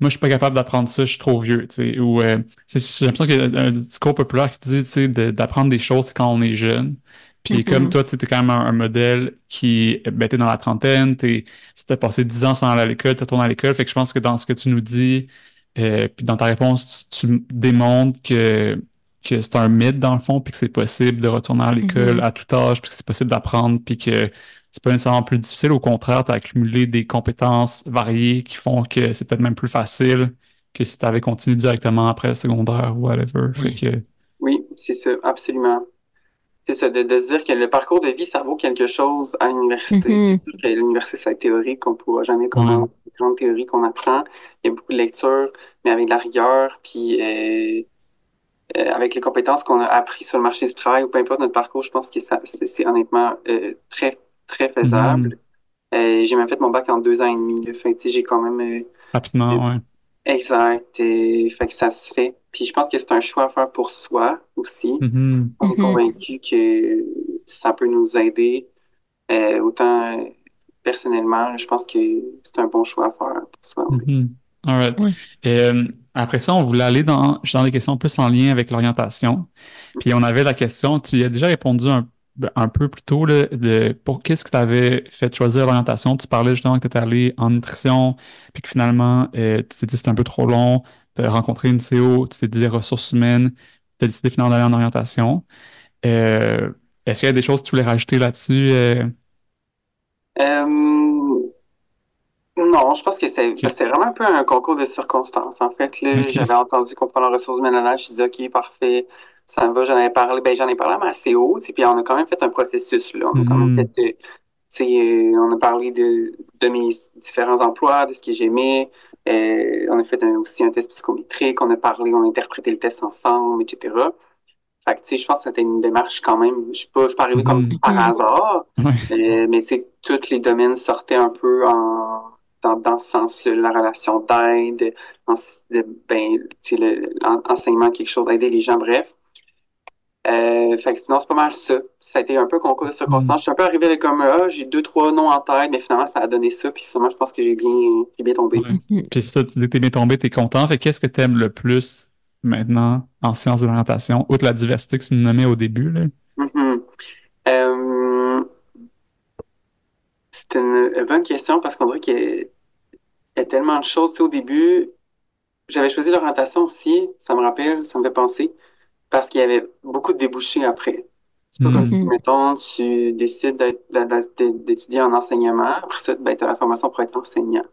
Speaker 2: moi, je suis pas capable d'apprendre ça, je suis trop vieux, tu sais, ou, euh, j'ai l'impression qu'il y a un discours populaire qui dit, tu sais, de- d'apprendre des choses quand on est jeune. Puis
Speaker 3: Mhm.
Speaker 2: comme toi, tu t'es quand même un, un modèle qui, ben, t'es dans la trentaine, t'es, tu t'as passé 10 ans sans aller à l'école, t'as tourné à l'école, fait que je pense que dans ce que tu nous dis, euh, puis dans ta réponse, tu, tu démontres que que c'est un mythe dans le fond, puis que c'est possible de retourner à l'école
Speaker 3: Mhm.
Speaker 2: à tout âge, puis que c'est possible d'apprendre, puis que c'est pas nécessairement plus difficile. Au contraire, tu as accumulé des compétences variées qui font que c'est peut-être même plus facile que si tu avais continué directement après le secondaire ou whatever. Fait que,
Speaker 1: Oui, c'est ça, absolument. C'est ça, de, de se dire que le parcours de vie, ça vaut quelque chose à l'université.
Speaker 3: Mhm.
Speaker 1: C'est sûr que l'université, c'est théorique, qu'on ne pourra jamais comprendre les grandes théories qu'on apprend. Il y a beaucoup de lectures, mais avec de la rigueur, puis euh, euh, avec les compétences qu'on a appris sur le marché du travail ou peu importe notre parcours, je pense que c'est honnêtement euh, très, très faisable.
Speaker 2: Mhm.
Speaker 1: j'ai même fait mon bac en deux ans et demi. Là. Fait que, j'ai quand même...
Speaker 2: Rapidement, ouais.
Speaker 1: Exact. Et, fait que ça se fait. Puis je pense que c'est un choix à faire pour soi aussi.
Speaker 2: Mhm.
Speaker 1: On est
Speaker 3: Mhm.
Speaker 1: convaincu que ça peut nous aider. autant personnellement, je pense que c'est un bon choix à faire pour soi. oui.
Speaker 2: Mhm. All right.
Speaker 3: Ouais.
Speaker 2: Et, euh, après ça, on voulait aller dans, dans des questions plus en lien avec l'orientation. Puis on avait la question, tu y as déjà répondu un, un peu plus tôt, là, de pour qu'est-ce que t'avait fait choisir l'orientation? Tu parlais justement que tu étais allé en nutrition, puis que finalement, euh, tu t'es dit que c'était un peu trop long, tu as rencontré une CO, tu t'es dit ressources humaines, tu as décidé finalement d'aller en orientation. Euh, est-ce qu'il y a des choses que tu voulais rajouter là-dessus? euh?
Speaker 1: Non, je pense que c'est vraiment un peu un concours de circonstances. En fait, j'avais entendu qu'on prenait en ressources humaines à l'âge, je dis OK, parfait, ça va, j'en avais parlé, ben j'en ai parlé à ma CO, puis on a quand même fait un processus, là. On a quand même
Speaker 2: Mhm.
Speaker 1: fait, euh, euh, on a parlé de, de mes différents emplois, de ce que j'aimais. Euh, on a fait un- aussi un test psychométrique, on a parlé, on a interprété le test ensemble, etc. Fait que, tu sais, je pense que c'était une démarche quand même. Je suis pas, je suis pas arrivé comme
Speaker 2: Mhm.
Speaker 1: par hasard,
Speaker 2: Ouais.
Speaker 1: euh, mais tu sais, tous les domaines sortaient un peu en, dans, dans ce sens-là, la relation d'aide, en- ben, l'enseignement, quelque chose, aider les gens, bref. Euh, fait que sinon, c'est pas mal ça. Ça a été un peu concours de circonstances. Je suis un peu arrivé avec comme, ah, j'ai deux, trois noms en tête, mais finalement, ça a donné ça, puis finalement, je pense que j'ai bien, j'ai bien tombé.
Speaker 2: Ouais.
Speaker 3: Mhm.
Speaker 2: Puis ça, tu dis que t'es bien tombé, t'es content. Fait qu'est-ce que t'aimes le plus maintenant en sciences de l'orientation, outre la diversité que tu nous nommais au début, là?
Speaker 1: Mhm. Euh, c'est une bonne question parce qu'on dirait qu'il y a, il y a tellement de choses. Tu sais, au début, j'avais choisi l'orientation aussi, ça me rappelle, ça me fait penser, parce qu'il y avait beaucoup de débouchés après. C'est pas comme si,
Speaker 3: Mhm.
Speaker 1: mettons, tu décides d'étudier en enseignement, après ça, ben, tu as la formation pour être enseignant.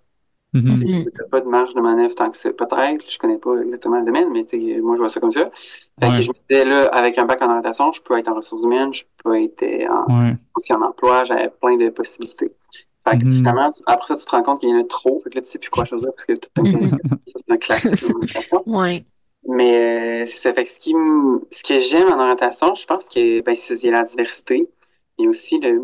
Speaker 2: Mhm.
Speaker 1: Tu
Speaker 3: Mhm.
Speaker 1: n'as pas de marge de manœuvre tant que ça. Peut-être, je connais pas exactement le domaine, mais moi, je vois ça comme ça. Fait que je me disais, là, avec un bac en orientation, je peux être en ressources humaines, je peux être euh, en,
Speaker 2: Ouais.
Speaker 1: aussi en emploi, j'avais plein de possibilités. Fait que
Speaker 2: Mhm.
Speaker 1: finalement, tu- après ça, tu te rends compte qu'il y en a trop, fait que là, tu sais plus quoi choisir parce que tout est
Speaker 3: Mhm.
Speaker 1: Ça, c'est un classique en orientation.
Speaker 3: Ouais.
Speaker 1: Mais euh, c'est ça. Fait que ce qui ce que j'aime en orientation, je pense que ben, c'est la diversité. Il y a aussi le,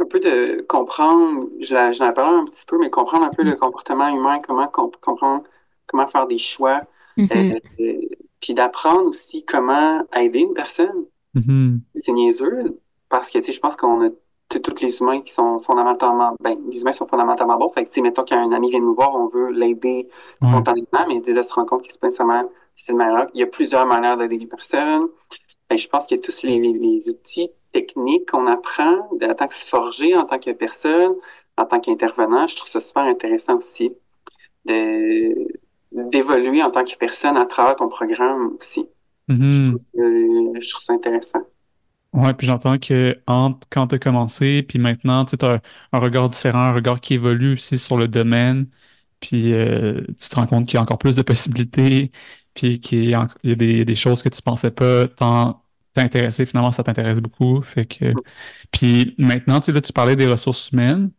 Speaker 1: un peu de comprendre, je j'en ai parlé un petit peu, mais comprendre un peu le comportement humain, comment comp- comprendre, comment faire des choix,
Speaker 3: Mhm.
Speaker 1: euh, euh, puis d'apprendre aussi comment aider une personne.
Speaker 2: Mhm.
Speaker 1: C'est niaiseux, parce que, tu sais, je pense qu'on a tous les humains qui sont fondamentalement, ben, les humains sont fondamentalement bons. Fait que, mettons qu'un ami vient nous voir, on veut l'aider
Speaker 2: Ouais.
Speaker 1: spontanément, mais de se rendre compte que c'est pas nécessairement cette manière Il y a plusieurs manières d'aider les personnes. Que je pense que tous les, les- les outils techniques qu'on apprend de- en tant que se forger, en tant que personne, en tant qu'intervenant, je trouve ça super intéressant aussi de d'évoluer en tant que personne à travers ton programme aussi. Je
Speaker 2: Mhm.
Speaker 1: trouve, que- je trouve ça intéressant.
Speaker 2: Ouais, puis j'entends que entre quand tu as commencé, puis maintenant, tu as un regard différent, un regard qui évolue aussi sur le domaine, puis euh, tu te rends compte qu'il y a encore plus de possibilités, puis qu'il y a, en- il y a des, des choses que tu pensais pas tant t'intéresser, finalement, ça t'intéresse beaucoup. Fait que... Puis maintenant, tu sais, là, tu parlais des ressources humaines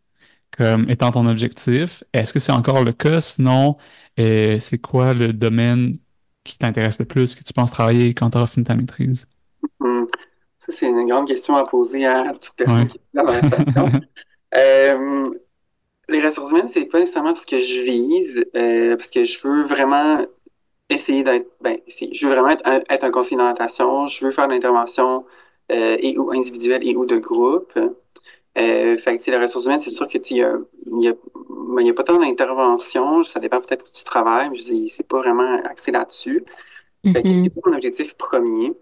Speaker 2: comme étant ton objectif. Est-ce que c'est encore le cas? Sinon, euh, c'est quoi le domaine qui t'intéresse le plus, que tu penses travailler quand tu auras fini ta maîtrise?
Speaker 1: Ça, c'est une grande question à poser à toute personne
Speaker 2: Ouais.
Speaker 1: qui est dans l'orientation. Euh, les ressources humaines, c'est pas nécessairement ce que je vise, euh, parce que je veux vraiment essayer d'être, ben, essayer. je veux vraiment être, un- être un conseiller d'orientation, je veux faire de l'intervention euh, et ou individuelle et ou de groupe. Euh, fait que, tu sais, les ressources humaines, c'est sûr que tu y a, il y a, ben, il y a pas tant d'intervention, ça dépend peut-être où tu travailles, mais je dis, c'est pas vraiment axé là-dessus. C'est pas mon objectif premier.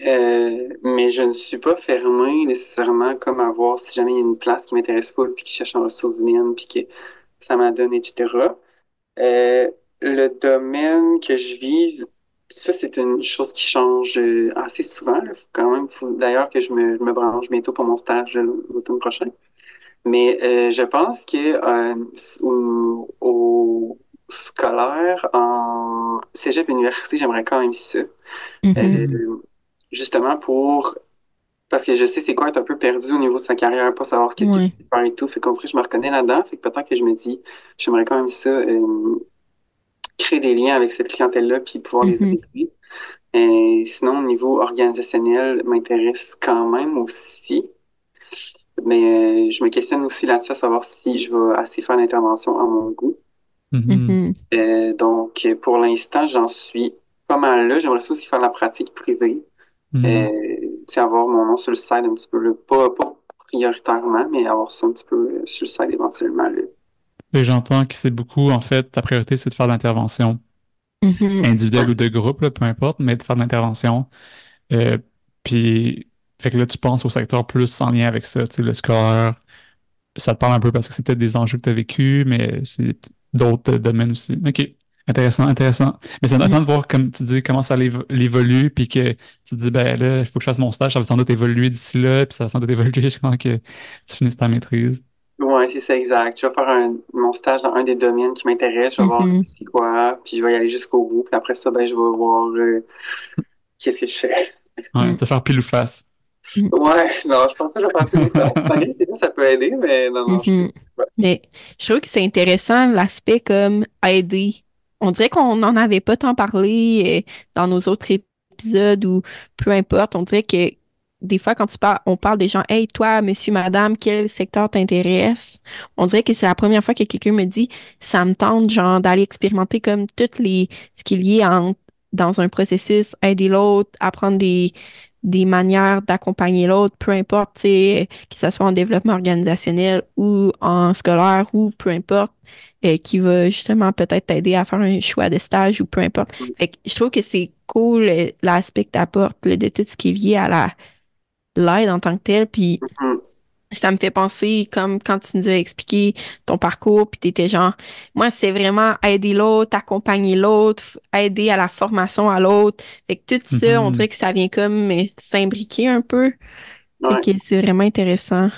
Speaker 1: Euh, mais je ne suis pas fermé nécessairement comme à voir si jamais il y a une place qui m'intéresse pas, puis qui cherche en ressources humaines, puis que ça m'a donné, etc. Euh, le domaine que je vise, ça, c'est une chose qui change euh, assez souvent. là. Faut quand même, faut d'ailleurs que je me, je me branche bientôt pour mon stage l'automne prochain. Mais euh, je pense que au, au scolaire, en cégep université, j'aimerais quand même ça.
Speaker 3: Mhm.
Speaker 1: Euh, justement pour parce que je sais c'est quoi être un peu perdu au niveau de sa carrière, pas savoir qu'est-ce
Speaker 3: Ouais.
Speaker 1: tu veux faire et tout. Fait qu'on dirait que je me reconnais là-dedans. Fait que peut-être que je me dis, j'aimerais quand même ça, euh, créer des liens avec cette clientèle-là, puis pouvoir les
Speaker 3: Mhm.
Speaker 1: aider. Et sinon, au niveau organisationnel, m'intéresse quand même aussi. Mais euh, je me questionne aussi là-dessus à savoir si je vais assez faire l'intervention à mon goût.
Speaker 2: Mhm.
Speaker 3: Mhm.
Speaker 1: Euh, donc, pour l'instant, j'en suis pas mal là. J'aimerais ça aussi faire la pratique privée. Euh, sais, avoir mon nom sur le site un petit peu, là. Pas, pas prioritairement, mais avoir ça un petit peu euh, sur le site éventuellement. là.
Speaker 2: Et j'entends que c'est beaucoup, en fait, ta priorité, c'est de faire de l'intervention
Speaker 3: Mhm.
Speaker 2: individuelle ou de groupe, là, peu importe, mais de faire de l'intervention. Euh, puis, fait que là, tu penses au secteur plus en lien avec ça, tu sais, le scolaire. Ça te parle un peu parce que c'est peut-être des enjeux que tu as vécu, mais c'est d'autres domaines aussi. OK. Intéressant, intéressant. Mais c'est intéressant de voir, comme tu dis, comment ça l'évolue, puis que tu te dis, ben là, il faut que je fasse mon stage, ça va sans doute évoluer d'ici là, puis ça va sans doute évoluer jusqu'à que tu finisses ta maîtrise.
Speaker 1: Ouais, c'est ça, exact. Je vais faire un- mon stage dans un des domaines qui m'intéresse. Je vais voir
Speaker 3: Mhm.
Speaker 1: c'est quoi, puis je vais y aller jusqu'au bout. Puis après ça, ben, je vais voir euh, qu'est-ce que je fais.
Speaker 2: Ouais, tu vas faire pile ou face.
Speaker 1: Ouais, non, je pense pas que je vais faire plus de Malgré que ça peut aider, mais non, non. je-
Speaker 3: Mhm. Mais je trouve que c'est intéressant l'aspect comme aider. On dirait qu'on n'en avait pas tant parlé euh, dans nos autres épisodes ou peu importe. On dirait que des fois, quand on parle des gens, Hey, toi, monsieur, madame, quel secteur t'intéresse? On dirait que c'est la première fois que quelqu'un me dit, ça me tente, genre, d'aller expérimenter comme toutes les, ce qui est lié en, dans un processus, aider l'autre, apprendre des, des manières d'accompagner l'autre, peu importe, que ce soit en développement organisationnel ou en scolaire ou peu importe, euh, qui va justement peut-être t'aider à faire un choix de stage ou peu importe. Fait que je trouve que c'est cool euh, l'aspect que t'apportes là, de tout ce qui est lié à la l'aide en tant que tel. Puis
Speaker 1: Mhm.
Speaker 3: ça me fait penser comme quand tu nous as expliqué ton parcours, puis t'étais genre, moi, c'est vraiment aider l'autre, accompagner l'autre, aider à la formation à l'autre. Fait que tout ça, on
Speaker 2: Mhm.
Speaker 3: dirait que ça vient comme euh, s'imbriquer un peu.
Speaker 1: Ouais.
Speaker 3: Fait que c'est vraiment intéressant.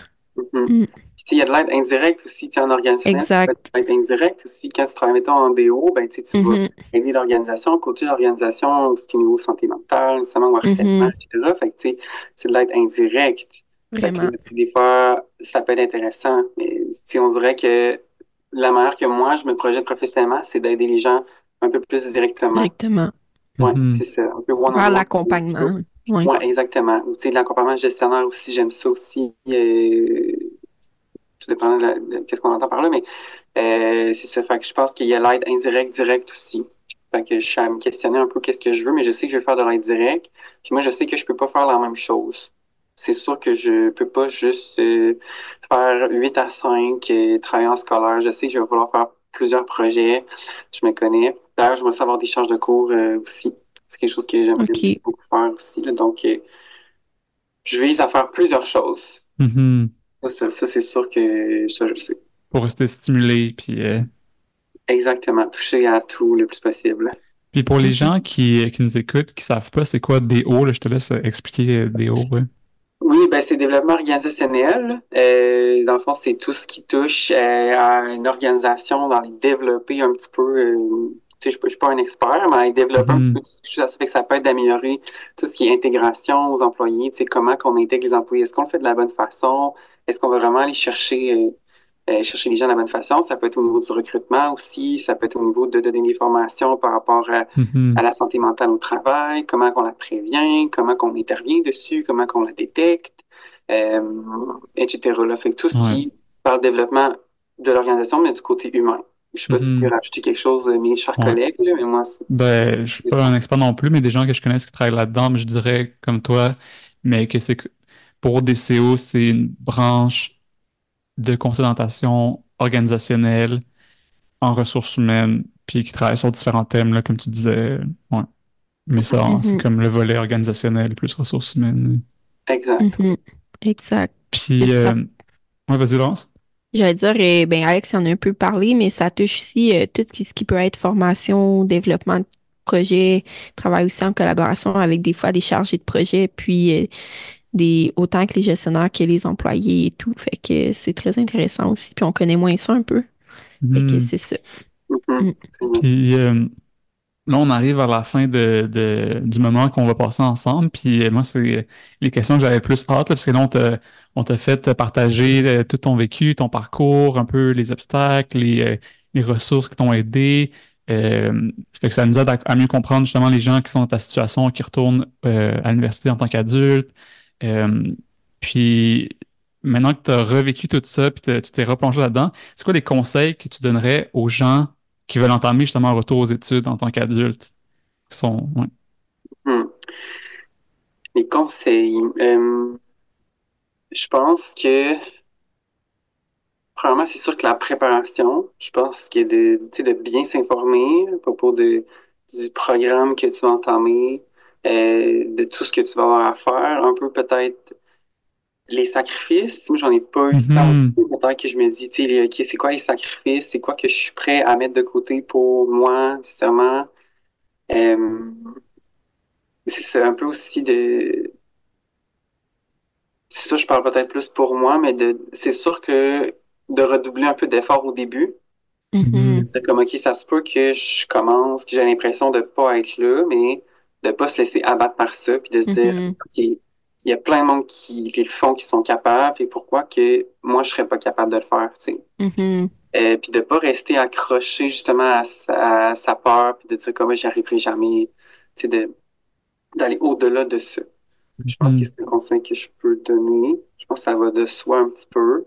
Speaker 1: Mhm.
Speaker 3: Mm.
Speaker 1: Tu il y a de l'aide indirecte aussi, en organisationnel.
Speaker 3: Exact.
Speaker 1: ça peut être de l'aide indirecte aussi. Quand tu travailles, mettons, en DO, ben, tu vas
Speaker 3: Mhm.
Speaker 1: aider l'organisation, coacher l'organisation, ce qui est niveau santé mentale, nécessairement ou harcèlement,
Speaker 3: Mhm.
Speaker 1: etc. Fait que, tu sais, c'est de l'aide indirecte. Fait que, des fois, ça peut être intéressant. Mais, tu sais, on dirait que la manière que moi, je me projette professionnellement, c'est d'aider les gens un peu plus directement.
Speaker 3: Directement.
Speaker 1: Ouais,
Speaker 2: Mhm.
Speaker 1: c'est ça. Un peu one
Speaker 3: Vers
Speaker 1: on one.
Speaker 3: l'accompagnement. Ouais.
Speaker 1: Ouais, exactement. Ou, Tu sais, de l'accompagnement gestionnaire aussi, j'aime ça aussi. Euh, tout dépend de, qu'est-ce qu'on entend par là, mais euh, c'est ça. Fait que je pense qu'il y a l'aide indirecte, directe aussi. Fait que je suis à me questionner un peu qu'est-ce que je veux, mais je sais que je vais faire de l'aide directe. Puis moi, je sais que je peux pas faire la même chose. C'est sûr que je peux pas juste euh, faire 8 à 5, euh, travailler en scolaire. Je sais que je vais vouloir faire plusieurs projets. Je me connais. D'ailleurs, je vais savoir des charges de cours euh, aussi. C'est quelque chose que
Speaker 3: Ok.
Speaker 1: beaucoup faire aussi. là. Donc, je vise à faire plusieurs choses.
Speaker 2: Mhm.
Speaker 1: Ça, ça, ça, c'est sûr que ça, je sais.
Speaker 2: Pour rester stimulé, puis... euh,
Speaker 1: Exactement. Toucher à tout le plus possible.
Speaker 2: Puis pour les
Speaker 3: Mhm.
Speaker 2: gens qui, qui nous écoutent, qui savent pas c'est quoi DO, là, je te laisse expliquer euh, DO. ouais.
Speaker 1: Oui, ben c'est développement organisationnel. Euh, dans le fond, c'est tout ce qui touche euh, à une organisation, dans les développer un petit peu. euh, tu sais, je ne suis pas un expert, mais développer un
Speaker 2: Mhm.
Speaker 1: petit peu tout ce qui touche à ça. Fait que ça peut être d'améliorer tout ce qui est intégration aux employés. Tu sais, comment qu'on intègre les employés. Est-ce qu'on le fait de la bonne façon? Est-ce qu'on va vraiment aller chercher, euh, euh, chercher les gens de la bonne façon? Ça peut être au niveau du recrutement aussi. Ça peut être au niveau de donner des formations par rapport à
Speaker 2: Mhm.
Speaker 1: à la santé mentale au travail, comment qu'on la prévient, comment qu'on intervient dessus, comment qu'on la détecte, euh, etc. Là. Fait que tout ce
Speaker 2: Ouais.
Speaker 1: qui parle développement de l'organisation, mais du côté humain. Je sais pas si vous
Speaker 2: Mhm.
Speaker 1: pouvez rajouter quelque chose, mes chers
Speaker 2: Ouais.
Speaker 1: collègues, là, mais moi, c'est...
Speaker 2: Ben, je suis pas un expert non plus, mais des gens que je connais qui travaillent là-dedans, mais je dirais comme toi, mais que c'est que pour DCO, c'est une branche de consolidation organisationnelle en ressources humaines, puis qui travaille sur différents thèmes, là, comme tu disais. Ouais. Mais ça,
Speaker 3: Mhm.
Speaker 2: c'est comme le volet organisationnel plus ressources humaines.
Speaker 1: Exact.
Speaker 3: Mhm. Exact.
Speaker 2: Puis,
Speaker 3: ça-
Speaker 2: euh, ouais, vas-y, Laurence.
Speaker 3: J'allais dire, eh, ben Alex en a un peu parlé, mais ça touche aussi euh, tout ce qui, ce qui peut être formation, développement de projet, travail aussi en collaboration avec des fois des chargés de projet, puis euh, des autant que les gestionnaires que les employés et tout. Fait que c'est très intéressant aussi. Puis on connaît moins ça un peu. Fait que
Speaker 2: Mhm.
Speaker 3: c'est ça.
Speaker 1: Mhm.
Speaker 3: Mm.
Speaker 2: Puis euh, là, on arrive à la fin de, de- du moment qu'on va passer ensemble. Puis euh, moi, c'est les questions que j'avais plus hâte, là, parce que là, on t'a, on t'a fait partager euh, tout ton vécu, ton parcours, un peu les obstacles, les, les ressources qui t'ont aidé. Euh, ça fait que ça nous aide à, mieux comprendre justement les gens qui sont dans ta situation, qui retournent euh, à l'université en tant qu'adultes. Euh, puis maintenant que tu as revécu tout ça, puis tu t'es replongé là-dedans, c'est quoi les conseils que tu donnerais aux gens qui veulent entamer justement un retour aux études en tant qu'adultes?
Speaker 1: Hmm. Les conseils. je pense que Premièrement, c'est sûr que la préparation, je pense qu'il de, de bien s'informer à propos du programme que tu vas entamer, euh, de tout ce que tu vas avoir à faire, un peu peut-être les sacrifices. Moi, j'en ai pas eu le temps
Speaker 2: Mhm.
Speaker 1: aussi. Peut-être que je me dis, tu sais, OK, c'est quoi les sacrifices? C'est quoi que je suis prêt à mettre de côté pour moi, nécessairement? Euh, c'est un peu aussi de, c'est ça, je parle peut-être plus pour moi, mais de, c'est sûr que de redoubler un peu d'effort au début.
Speaker 3: Mhm.
Speaker 1: C'est comme, OK, ça se peut que je commence, que j'ai l'impression de pas être là, mais de pas se laisser abattre par ça, puis de se dire,
Speaker 3: Mhm.
Speaker 1: OK, il y a plein de monde qui, qui le font, qui sont capables, et pourquoi que moi, je serais pas capable de le faire, tu sais?
Speaker 3: Mhm.
Speaker 1: Euh, puis de pas rester accroché justement à sa, à sa peur, puis de dire comment j'y arriverai jamais, tu sais, d'aller au-delà de ça. Je pense que
Speaker 2: Mhm.
Speaker 1: c'est un conseil que je peux donner. Je pense que ça va de soi un petit peu.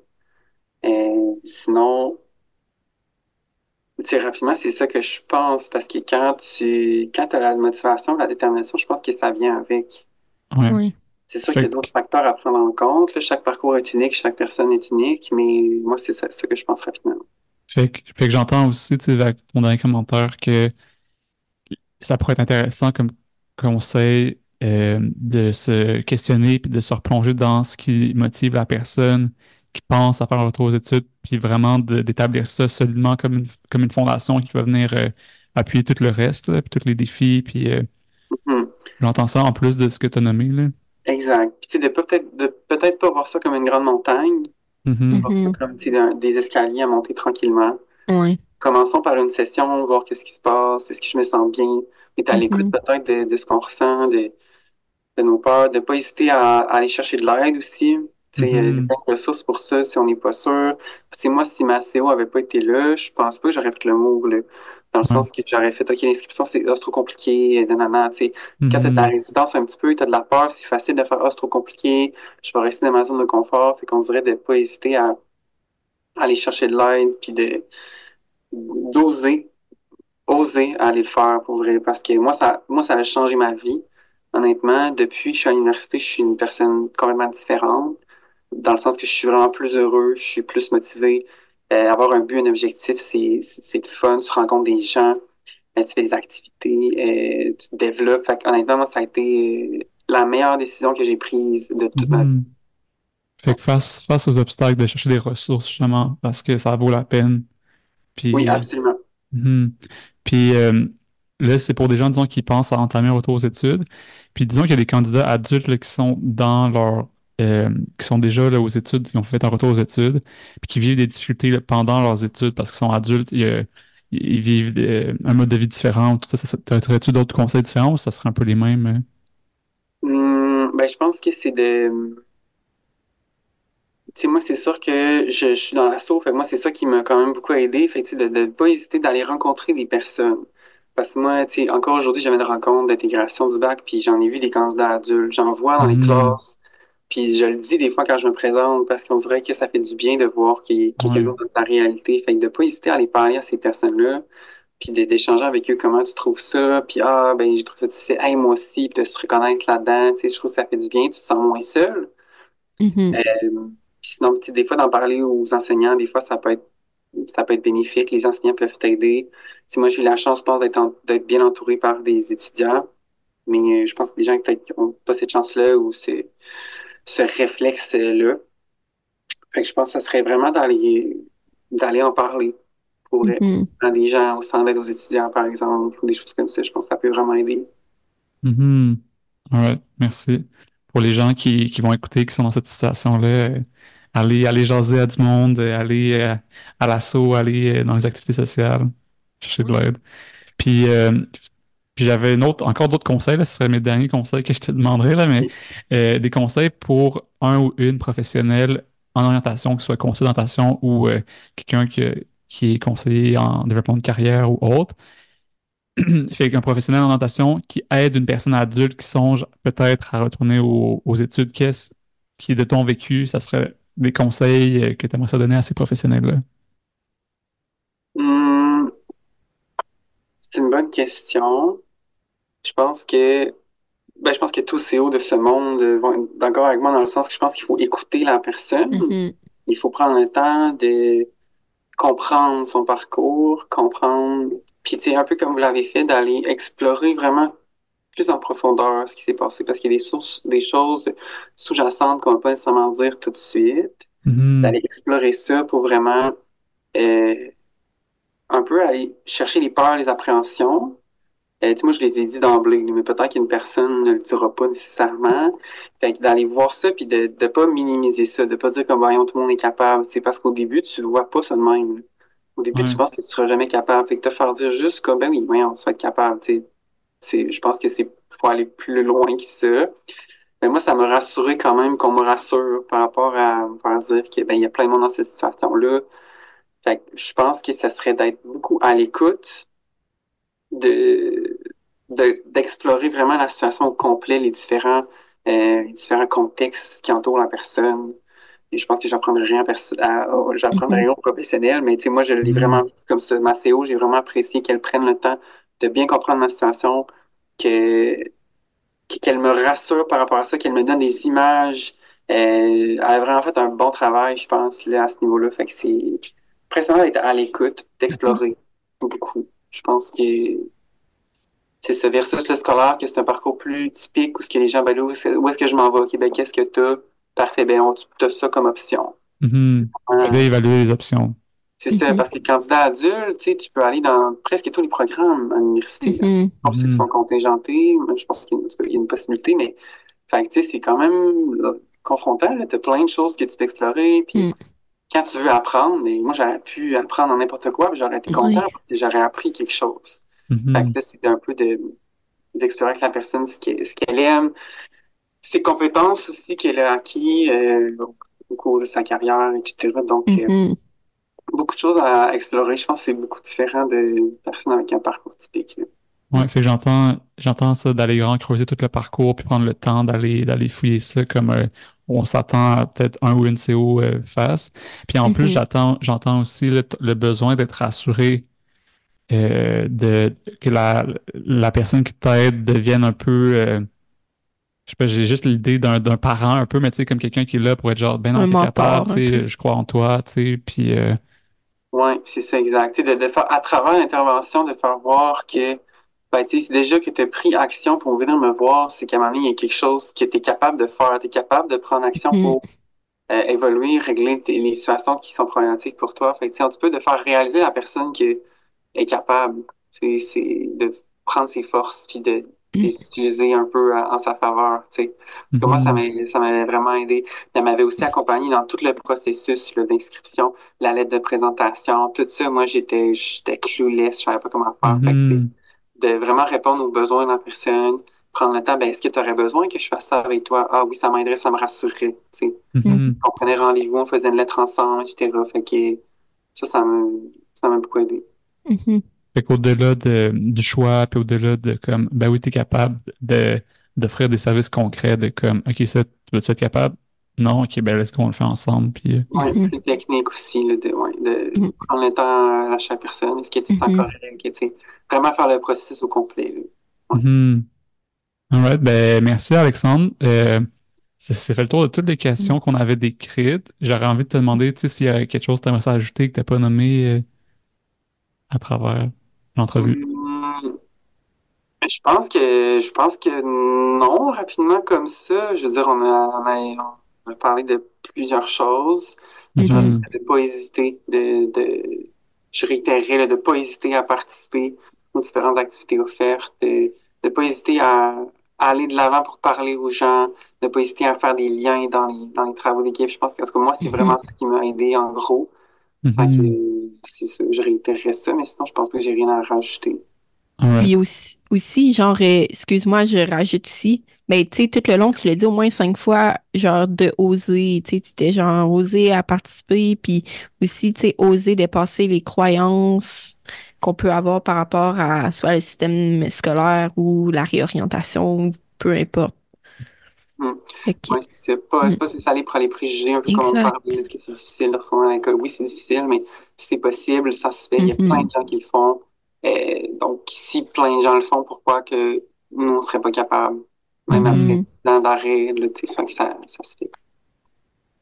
Speaker 1: Euh, sinon, sais, rapidement, c'est ça que je pense, parce que quand tu quand as la motivation, la détermination, je pense que ça vient avec.
Speaker 2: Ouais.
Speaker 3: Oui.
Speaker 1: C'est sûr qu'il y a d'autres facteurs à prendre en compte. là. Chaque parcours est unique, chaque personne est unique, mais moi, c'est ça, ça que je pense rapidement.
Speaker 2: Fait que, fait que j'entends aussi, tu sais, avec ton dernier commentaire, que ça pourrait être intéressant comme conseil euh, de se questionner puis de se replonger dans ce qui motive la personne qui pense à faire un retour aux études, puis vraiment d'établir ça solidement comme une, comme une fondation qui va venir euh, appuyer tout le reste, là, puis tous les défis, puis euh,
Speaker 1: Mhm.
Speaker 2: j'entends ça en plus de ce que tu as nommé, là.
Speaker 1: Exact. Puis, tu sais, de pas- peut-être de peut-être pas voir ça comme une grande montagne,
Speaker 2: Mhm.
Speaker 1: voir ça
Speaker 3: Mhm.
Speaker 1: comme, un- des escaliers à monter tranquillement.
Speaker 3: Oui.
Speaker 1: Commençons par une session, voir qu'est-ce qui se passe, est-ce que je me sens bien, être à l'écoute peut-être de, de ce qu'on ressent, de, de nos peurs, de pas hésiter à, à aller chercher de l'aide aussi. Tu sais, il y a plein de ressources pour ça si on n'est pas sûr. Tu sais, moi, si ma CO avait pas été là, je pense pas que j'aurais pris le mot, là. Dans le
Speaker 2: Ouais.
Speaker 1: sens que j'aurais fait, OK, l'inscription, c'est, c'est trop compliqué, nanana, tu sais. Quand t'as de la
Speaker 2: Mhm.
Speaker 1: résistance un petit peu, t'as de la peur, c'est facile de faire, ah, c'est trop compliqué, je vais rester dans ma zone de confort. Fait qu'on dirait de pas hésiter à, à aller chercher de l'aide, puis de, d'oser oser aller le faire pour vrai parce que moi ça moi ça a changé ma vie honnêtement depuis que je suis à l'université je suis une personne complètement différente dans le sens que je suis vraiment plus heureux je suis plus motivé Euh, avoir un but un objectif c'est c'est le fun tu rencontres des gens euh, tu fais des activités euh, tu te développes fait honnêtement moi ça a été euh, la meilleure décision que j'ai prise de toute ma vie
Speaker 2: Mhm. Fait que face, face aux obstacles, de chercher des ressources, justement, parce que ça vaut la peine.
Speaker 1: oui absolument
Speaker 2: mhm. Puis là, c'est pour des gens, disons, qui pensent à entamer un retour aux études. Puis disons qu'il y a des candidats adultes là, qui sont dans leur euh, qui sont déjà là, aux études, qui ont fait un retour aux études, puis qui vivent des difficultés là, pendant leurs études parce qu'ils sont adultes, ils vivent euh, un mode de vie différent, tout ça. ça, ça T'aurais-tu d'autres conseils différents ou ça serait un peu les mêmes? euh?
Speaker 1: Hum, ben je pense que c'est de Tu sais, moi, c'est sûr que je, je suis dans l'assaut. Fait que moi, c'est ça qui m'a quand même beaucoup aidé. Fait que, tu sais, de ne pas hésiter d'aller rencontrer des personnes. Parce que moi, tu sais, encore aujourd'hui, j'avais une rencontre d'intégration du bac, puis j'en ai vu des candidats adultes. J'en vois dans les
Speaker 2: Mhm.
Speaker 1: classes. Puis je le dis des fois quand je me présente, parce qu'on dirait que ça fait du bien de voir qu'il y a chose dans ta réalité. Fait que de pas hésiter à aller parler à ces personnes-là, puis d'échanger avec eux comment tu trouves ça. Puis, ah, ben, je trouve ça difficile. Hey, moi aussi, puis de se reconnaître là-dedans. Tu sais, je trouve que ça fait du bien. Tu te sens moins seul.
Speaker 3: Mhm.
Speaker 1: Euh, puis sinon, tu sais, des fois, d'en parler aux enseignants, des fois, ça peut être, ça peut être bénéfique. Les enseignants peuvent t'aider. Tu sais, moi, j'ai eu la chance, je pense, d'être en- d'être bien entouré par des étudiants. Mais euh, je pense que des gens qui n'ont pas cette chance-là ou ce, ce réflexe-là. Fait que je pense que ça serait vraiment d'aller, d'aller en parler pour vrai.
Speaker 3: Mhm.
Speaker 1: à des gens au centre d'aide aux étudiants, par exemple, ou des choses comme ça. Je pense que ça peut vraiment aider.
Speaker 2: Alright, merci. Pour les gens qui, qui vont écouter, qui sont dans cette situation-là, euh, allez, allez jaser à du monde, euh, allez euh, à l'assaut, allez euh, dans les activités sociales, chercher de l'aide. Puis, euh, puis j'avais une autre, encore d'autres conseils, là, ce seraient mes derniers conseils que je te demanderais, là, mais euh, des conseils pour un ou une professionnelle en orientation, que ce soit conseiller d'orientation ou euh, quelqu'un qui, qui est conseiller en développement de carrière ou autre. fait qu'un professionnel en orientation qui aide une personne adulte qui songe peut-être à retourner aux, études, qu'est-ce qui, de ton vécu, ça serait des conseils euh, que tu aimerais donner à ces professionnels-là?
Speaker 1: Hmm. c'est une bonne question. Je pense que ben, je pense que tous ces hauts de ce monde vont être d'accord avec moi dans le sens que je pense qu'il faut écouter la personne.
Speaker 3: Mm-hmm.
Speaker 1: Il faut prendre le temps de comprendre son parcours, comprendre, puis tu sais, un peu comme vous l'avez fait, d'aller explorer vraiment plus en profondeur ce qui s'est passé parce qu'il y a des sources, des choses sous-jacentes qu'on ne va pas nécessairement dire tout de suite.
Speaker 2: Mm-hmm.
Speaker 1: D'aller explorer ça pour vraiment euh, un peu aller chercher les peurs, les appréhensions, euh, moi, je les ai dit d'emblée, mais peut-être qu'une personne ne le dira pas nécessairement. Fait que d'aller voir ça, puis de ne pas minimiser ça, de pas dire comme, voyons, tout le monde est capable. C'est parce qu'au début, tu ne vois pas ça de même. Au début, tu penses que tu seras jamais capable. Fait que te faire dire juste comme, ben oui, voyons, tu vas être capable. C'est, je pense que c'est faut aller plus loin que ça. Mais moi, ça m'a rassuré quand même qu'on me rassure par rapport à me faire dire qu'il ben, y a plein de monde dans cette situation-là. Fait que je pense que ça serait d'être beaucoup à l'écoute, de d'explorer vraiment la situation au complet, les différents, euh, les différents contextes qui entourent la personne. Et je pense que j'apprendrai rien, j'apprendrai rien aux professionnels, mais tu sais, moi, je l'ai mm-hmm. vraiment comme ça. Ma CO, j'ai vraiment apprécié qu'elle prenne le temps de bien comprendre ma situation, que qu'elle me rassure par rapport à ça, qu'elle me donne des images. Euh, elle a vraiment fait un bon travail, je pense, là, à ce niveau-là. Fait que c'est impressionnant d'être à l'écoute, d'explorer mm-hmm. beaucoup. Je pense que c'est ça, versus le scolaire, que c'est un parcours plus typique où ce que les gens, ben, où est-ce que je m'en vais? OK, ben, qu'est-ce que tu as? Parfait, ben, tu as ça comme option.
Speaker 2: Mm évaluer les options.
Speaker 1: C'est ça, mm-hmm. parce que les candidats adultes, tu peux aller dans presque tous les programmes à l'université.
Speaker 3: Mm
Speaker 1: Pour ceux qui sont contingentés, je pense qu'il y, a une possibilité, mais c'est quand même confrontant. Tu as plein de choses que tu peux explorer. Puis mm quand tu veux apprendre, mais moi, j'aurais pu apprendre n'importe quoi, j'aurais été content parce que j'aurais appris quelque chose.
Speaker 2: Mm-hmm.
Speaker 1: Fait que là, c'est un peu d'explorer avec la personne ce qu'elle aime, ses compétences aussi qu'elle a acquis euh, au cours de sa carrière, etc. Donc, euh,
Speaker 3: mm-hmm.
Speaker 1: beaucoup de choses à explorer. Je pense que c'est beaucoup différent de personnes avec un parcours typique.
Speaker 2: Oui, fait j'entends, j'entends ça d'aller creuser tout le parcours puis prendre le temps d'aller, d'aller fouiller ça comme euh, on s'attend à peut-être un ou une CO euh, face. Puis en plus, mm-hmm. j'attends, j'entends aussi le, besoin d'être rassuré euh, de que la, la personne qui t'aide devienne un peu je sais pas, j'ai juste l'idée d'un, parent un peu, mais tu sais, comme quelqu'un qui est là pour être genre, ben non, t'es capable, tu sais, je crois en toi, tu sais, puis...
Speaker 1: Oui, c'est ça, exact. de, de faire, à travers l'intervention, de faire voir que ben, tu sais, c'est déjà que tu as pris action pour venir me voir, c'est qu'à un moment donné, il y a quelque chose que tu es capable de faire. Tu es capable de prendre action
Speaker 3: Mm.
Speaker 1: pour euh, évoluer, régler les situations qui sont problématiques pour toi. Fait que, tu sais, un petit peu de faire réaliser la personne qu'elle est capable. C'est de prendre ses forces puis de
Speaker 3: Mm.
Speaker 1: les utiliser un peu en, en sa faveur, tu sais. Parce que moi, ça
Speaker 2: Mhm.
Speaker 1: ça m'avait vraiment aidé. Elle m'avait aussi accompagné dans tout le processus d'inscription, la lettre de présentation, tout ça. Moi, j'étais j'étais clueless, je savais pas comment faire. Fait que,
Speaker 2: Mhm.
Speaker 1: De vraiment répondre aux besoins de la personne, prendre le temps, ben, est-ce que tu aurais besoin que je fasse ça avec toi? Ah oui, ça m'aiderait, ça me rassurerait. tu sais.
Speaker 2: Mhm.
Speaker 1: On prenait rendez-vous, on faisait une lettre ensemble, etc. Fait que ça, ça m'a ça m'a beaucoup aidé.
Speaker 3: Mhm.
Speaker 2: Fait qu'au-delà de, du choix, puis au-delà de comme, ben oui, t'es capable de, d'offrir des services concrets de comme, OK, ça, tu veux-tu être capable? Non, OK, ben laisse qu'on le fait ensemble, puis... euh,
Speaker 3: Mhm.
Speaker 1: plus technique aussi, là, de, ouais, de
Speaker 3: Mhm.
Speaker 1: prendre le temps à chaque personne. Est-ce que tu te sens
Speaker 3: Mhm.
Speaker 1: correct? Tu sais, vraiment faire le processus au complet. Ouais.
Speaker 2: Mhm. Alright, ben merci Alexandre. Euh, c'est c'est fait le tour de toutes les questions qu'on avait décrites. J'aurais envie de te demander, tu sais, s'il y a quelque chose que tu aimerais ajouter que tu n'as pas nommé euh, à travers l'entrevue.
Speaker 1: Hum, Je pense que je pense que non, rapidement comme ça. Je veux dire, on a, on a, on a parlé de plusieurs choses. Je
Speaker 2: Mhm.
Speaker 1: dirais de pas hésiter, de, de je là, de pas hésiter à participer aux différentes activités offertes, de ne pas hésiter à, à aller de l'avant pour parler aux gens, de pas hésiter à faire des liens dans les, dans les travaux d'équipe. Je pense que, parce que moi, c'est
Speaker 3: Mhm.
Speaker 1: vraiment ça qui m'a aidé en gros. Que, c'est ça, je réitérerais ça, mais sinon, je pense pas que j'ai rien à rajouter.
Speaker 2: Alright.
Speaker 3: Puis aussi, aussi genre, euh, excuse-moi, je rajoute aussi, mais tu sais, tout le long, tu l'as dit au moins cinq fois, genre, de oser, tu sais, tu étais genre, oser à participer, puis aussi, tu sais, oser dépasser les croyances, qu'on peut avoir par rapport à soit le système scolaire ou la réorientation, peu importe.
Speaker 1: Hmm. c'est pas, mm. pas c'est ça aller pour les préjugés, un peu comme on parlait, que c'est difficile de retourner à l'école. Oui, c'est difficile, mais c'est possible, ça se fait. Il y a plein de mm-hmm. gens qui le font. Euh, donc, si plein de gens le font, pourquoi que nous, on ne serait pas capable? Même mm-hmm. après d'arrêt, ça, ça se fait.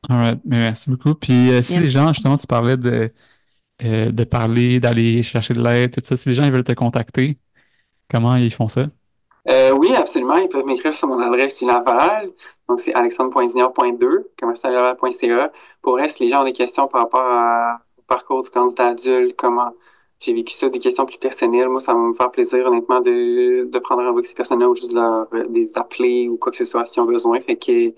Speaker 2: All right. merci beaucoup. Puis, euh, si les gens, justement, tu parlais de, euh, de parler, d'aller chercher de l'aide, tout ça, si les gens ils veulent te contacter, comment ils font ça?
Speaker 1: Euh, oui, absolument. Ils peuvent m'écrire sur mon adresse Laval. Donc, c'est alexandre.junior.2, commerciallaval.ca. Pour reste, les gens ont des questions par rapport au parcours du candidat adulte, comment j'ai vécu ça, des questions plus personnelles. Moi, ça va me faire plaisir, honnêtement, de, de prendre un avec ces personnes-là ou juste de leur, les appeler ou quoi que ce soit s'ils ont besoin. Fait que,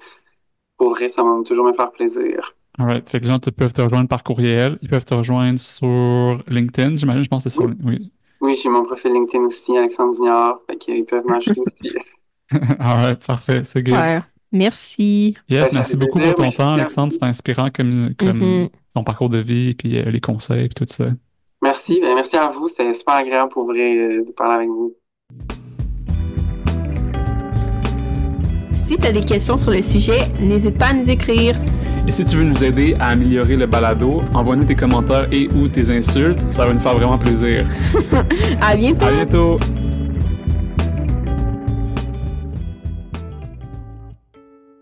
Speaker 1: pour vrai, ça va toujours me faire plaisir.
Speaker 2: Alright. Fait que les gens peuvent te rejoindre par courriel. Ils peuvent te rejoindre sur LinkedIn, j'imagine. Je pense que c'est sur. Oui.
Speaker 1: Oui, j'ai mon profil LinkedIn aussi, Alexandre Dignard. Fait qu'ils peuvent m'ajouter aussi.
Speaker 2: Alright, parfait. C'est good. Ouais.
Speaker 3: Merci.
Speaker 2: Yes, merci beaucoup pour ton temps, Alexandre. C'est inspirant comme, comme mm-hmm. ton parcours de vie, puis euh, les conseils, et tout ça.
Speaker 1: Merci. Ben, merci à vous. C'était super agréable pour vrai euh, de parler avec vous.
Speaker 3: Si tu as des questions sur le sujet, n'hésite pas à nous écrire.
Speaker 2: Et si tu veux nous aider à améliorer le balado, envoie-nous tes commentaires et ou tes insultes. Ça va nous faire vraiment plaisir.
Speaker 3: à bientôt.
Speaker 2: À bientôt.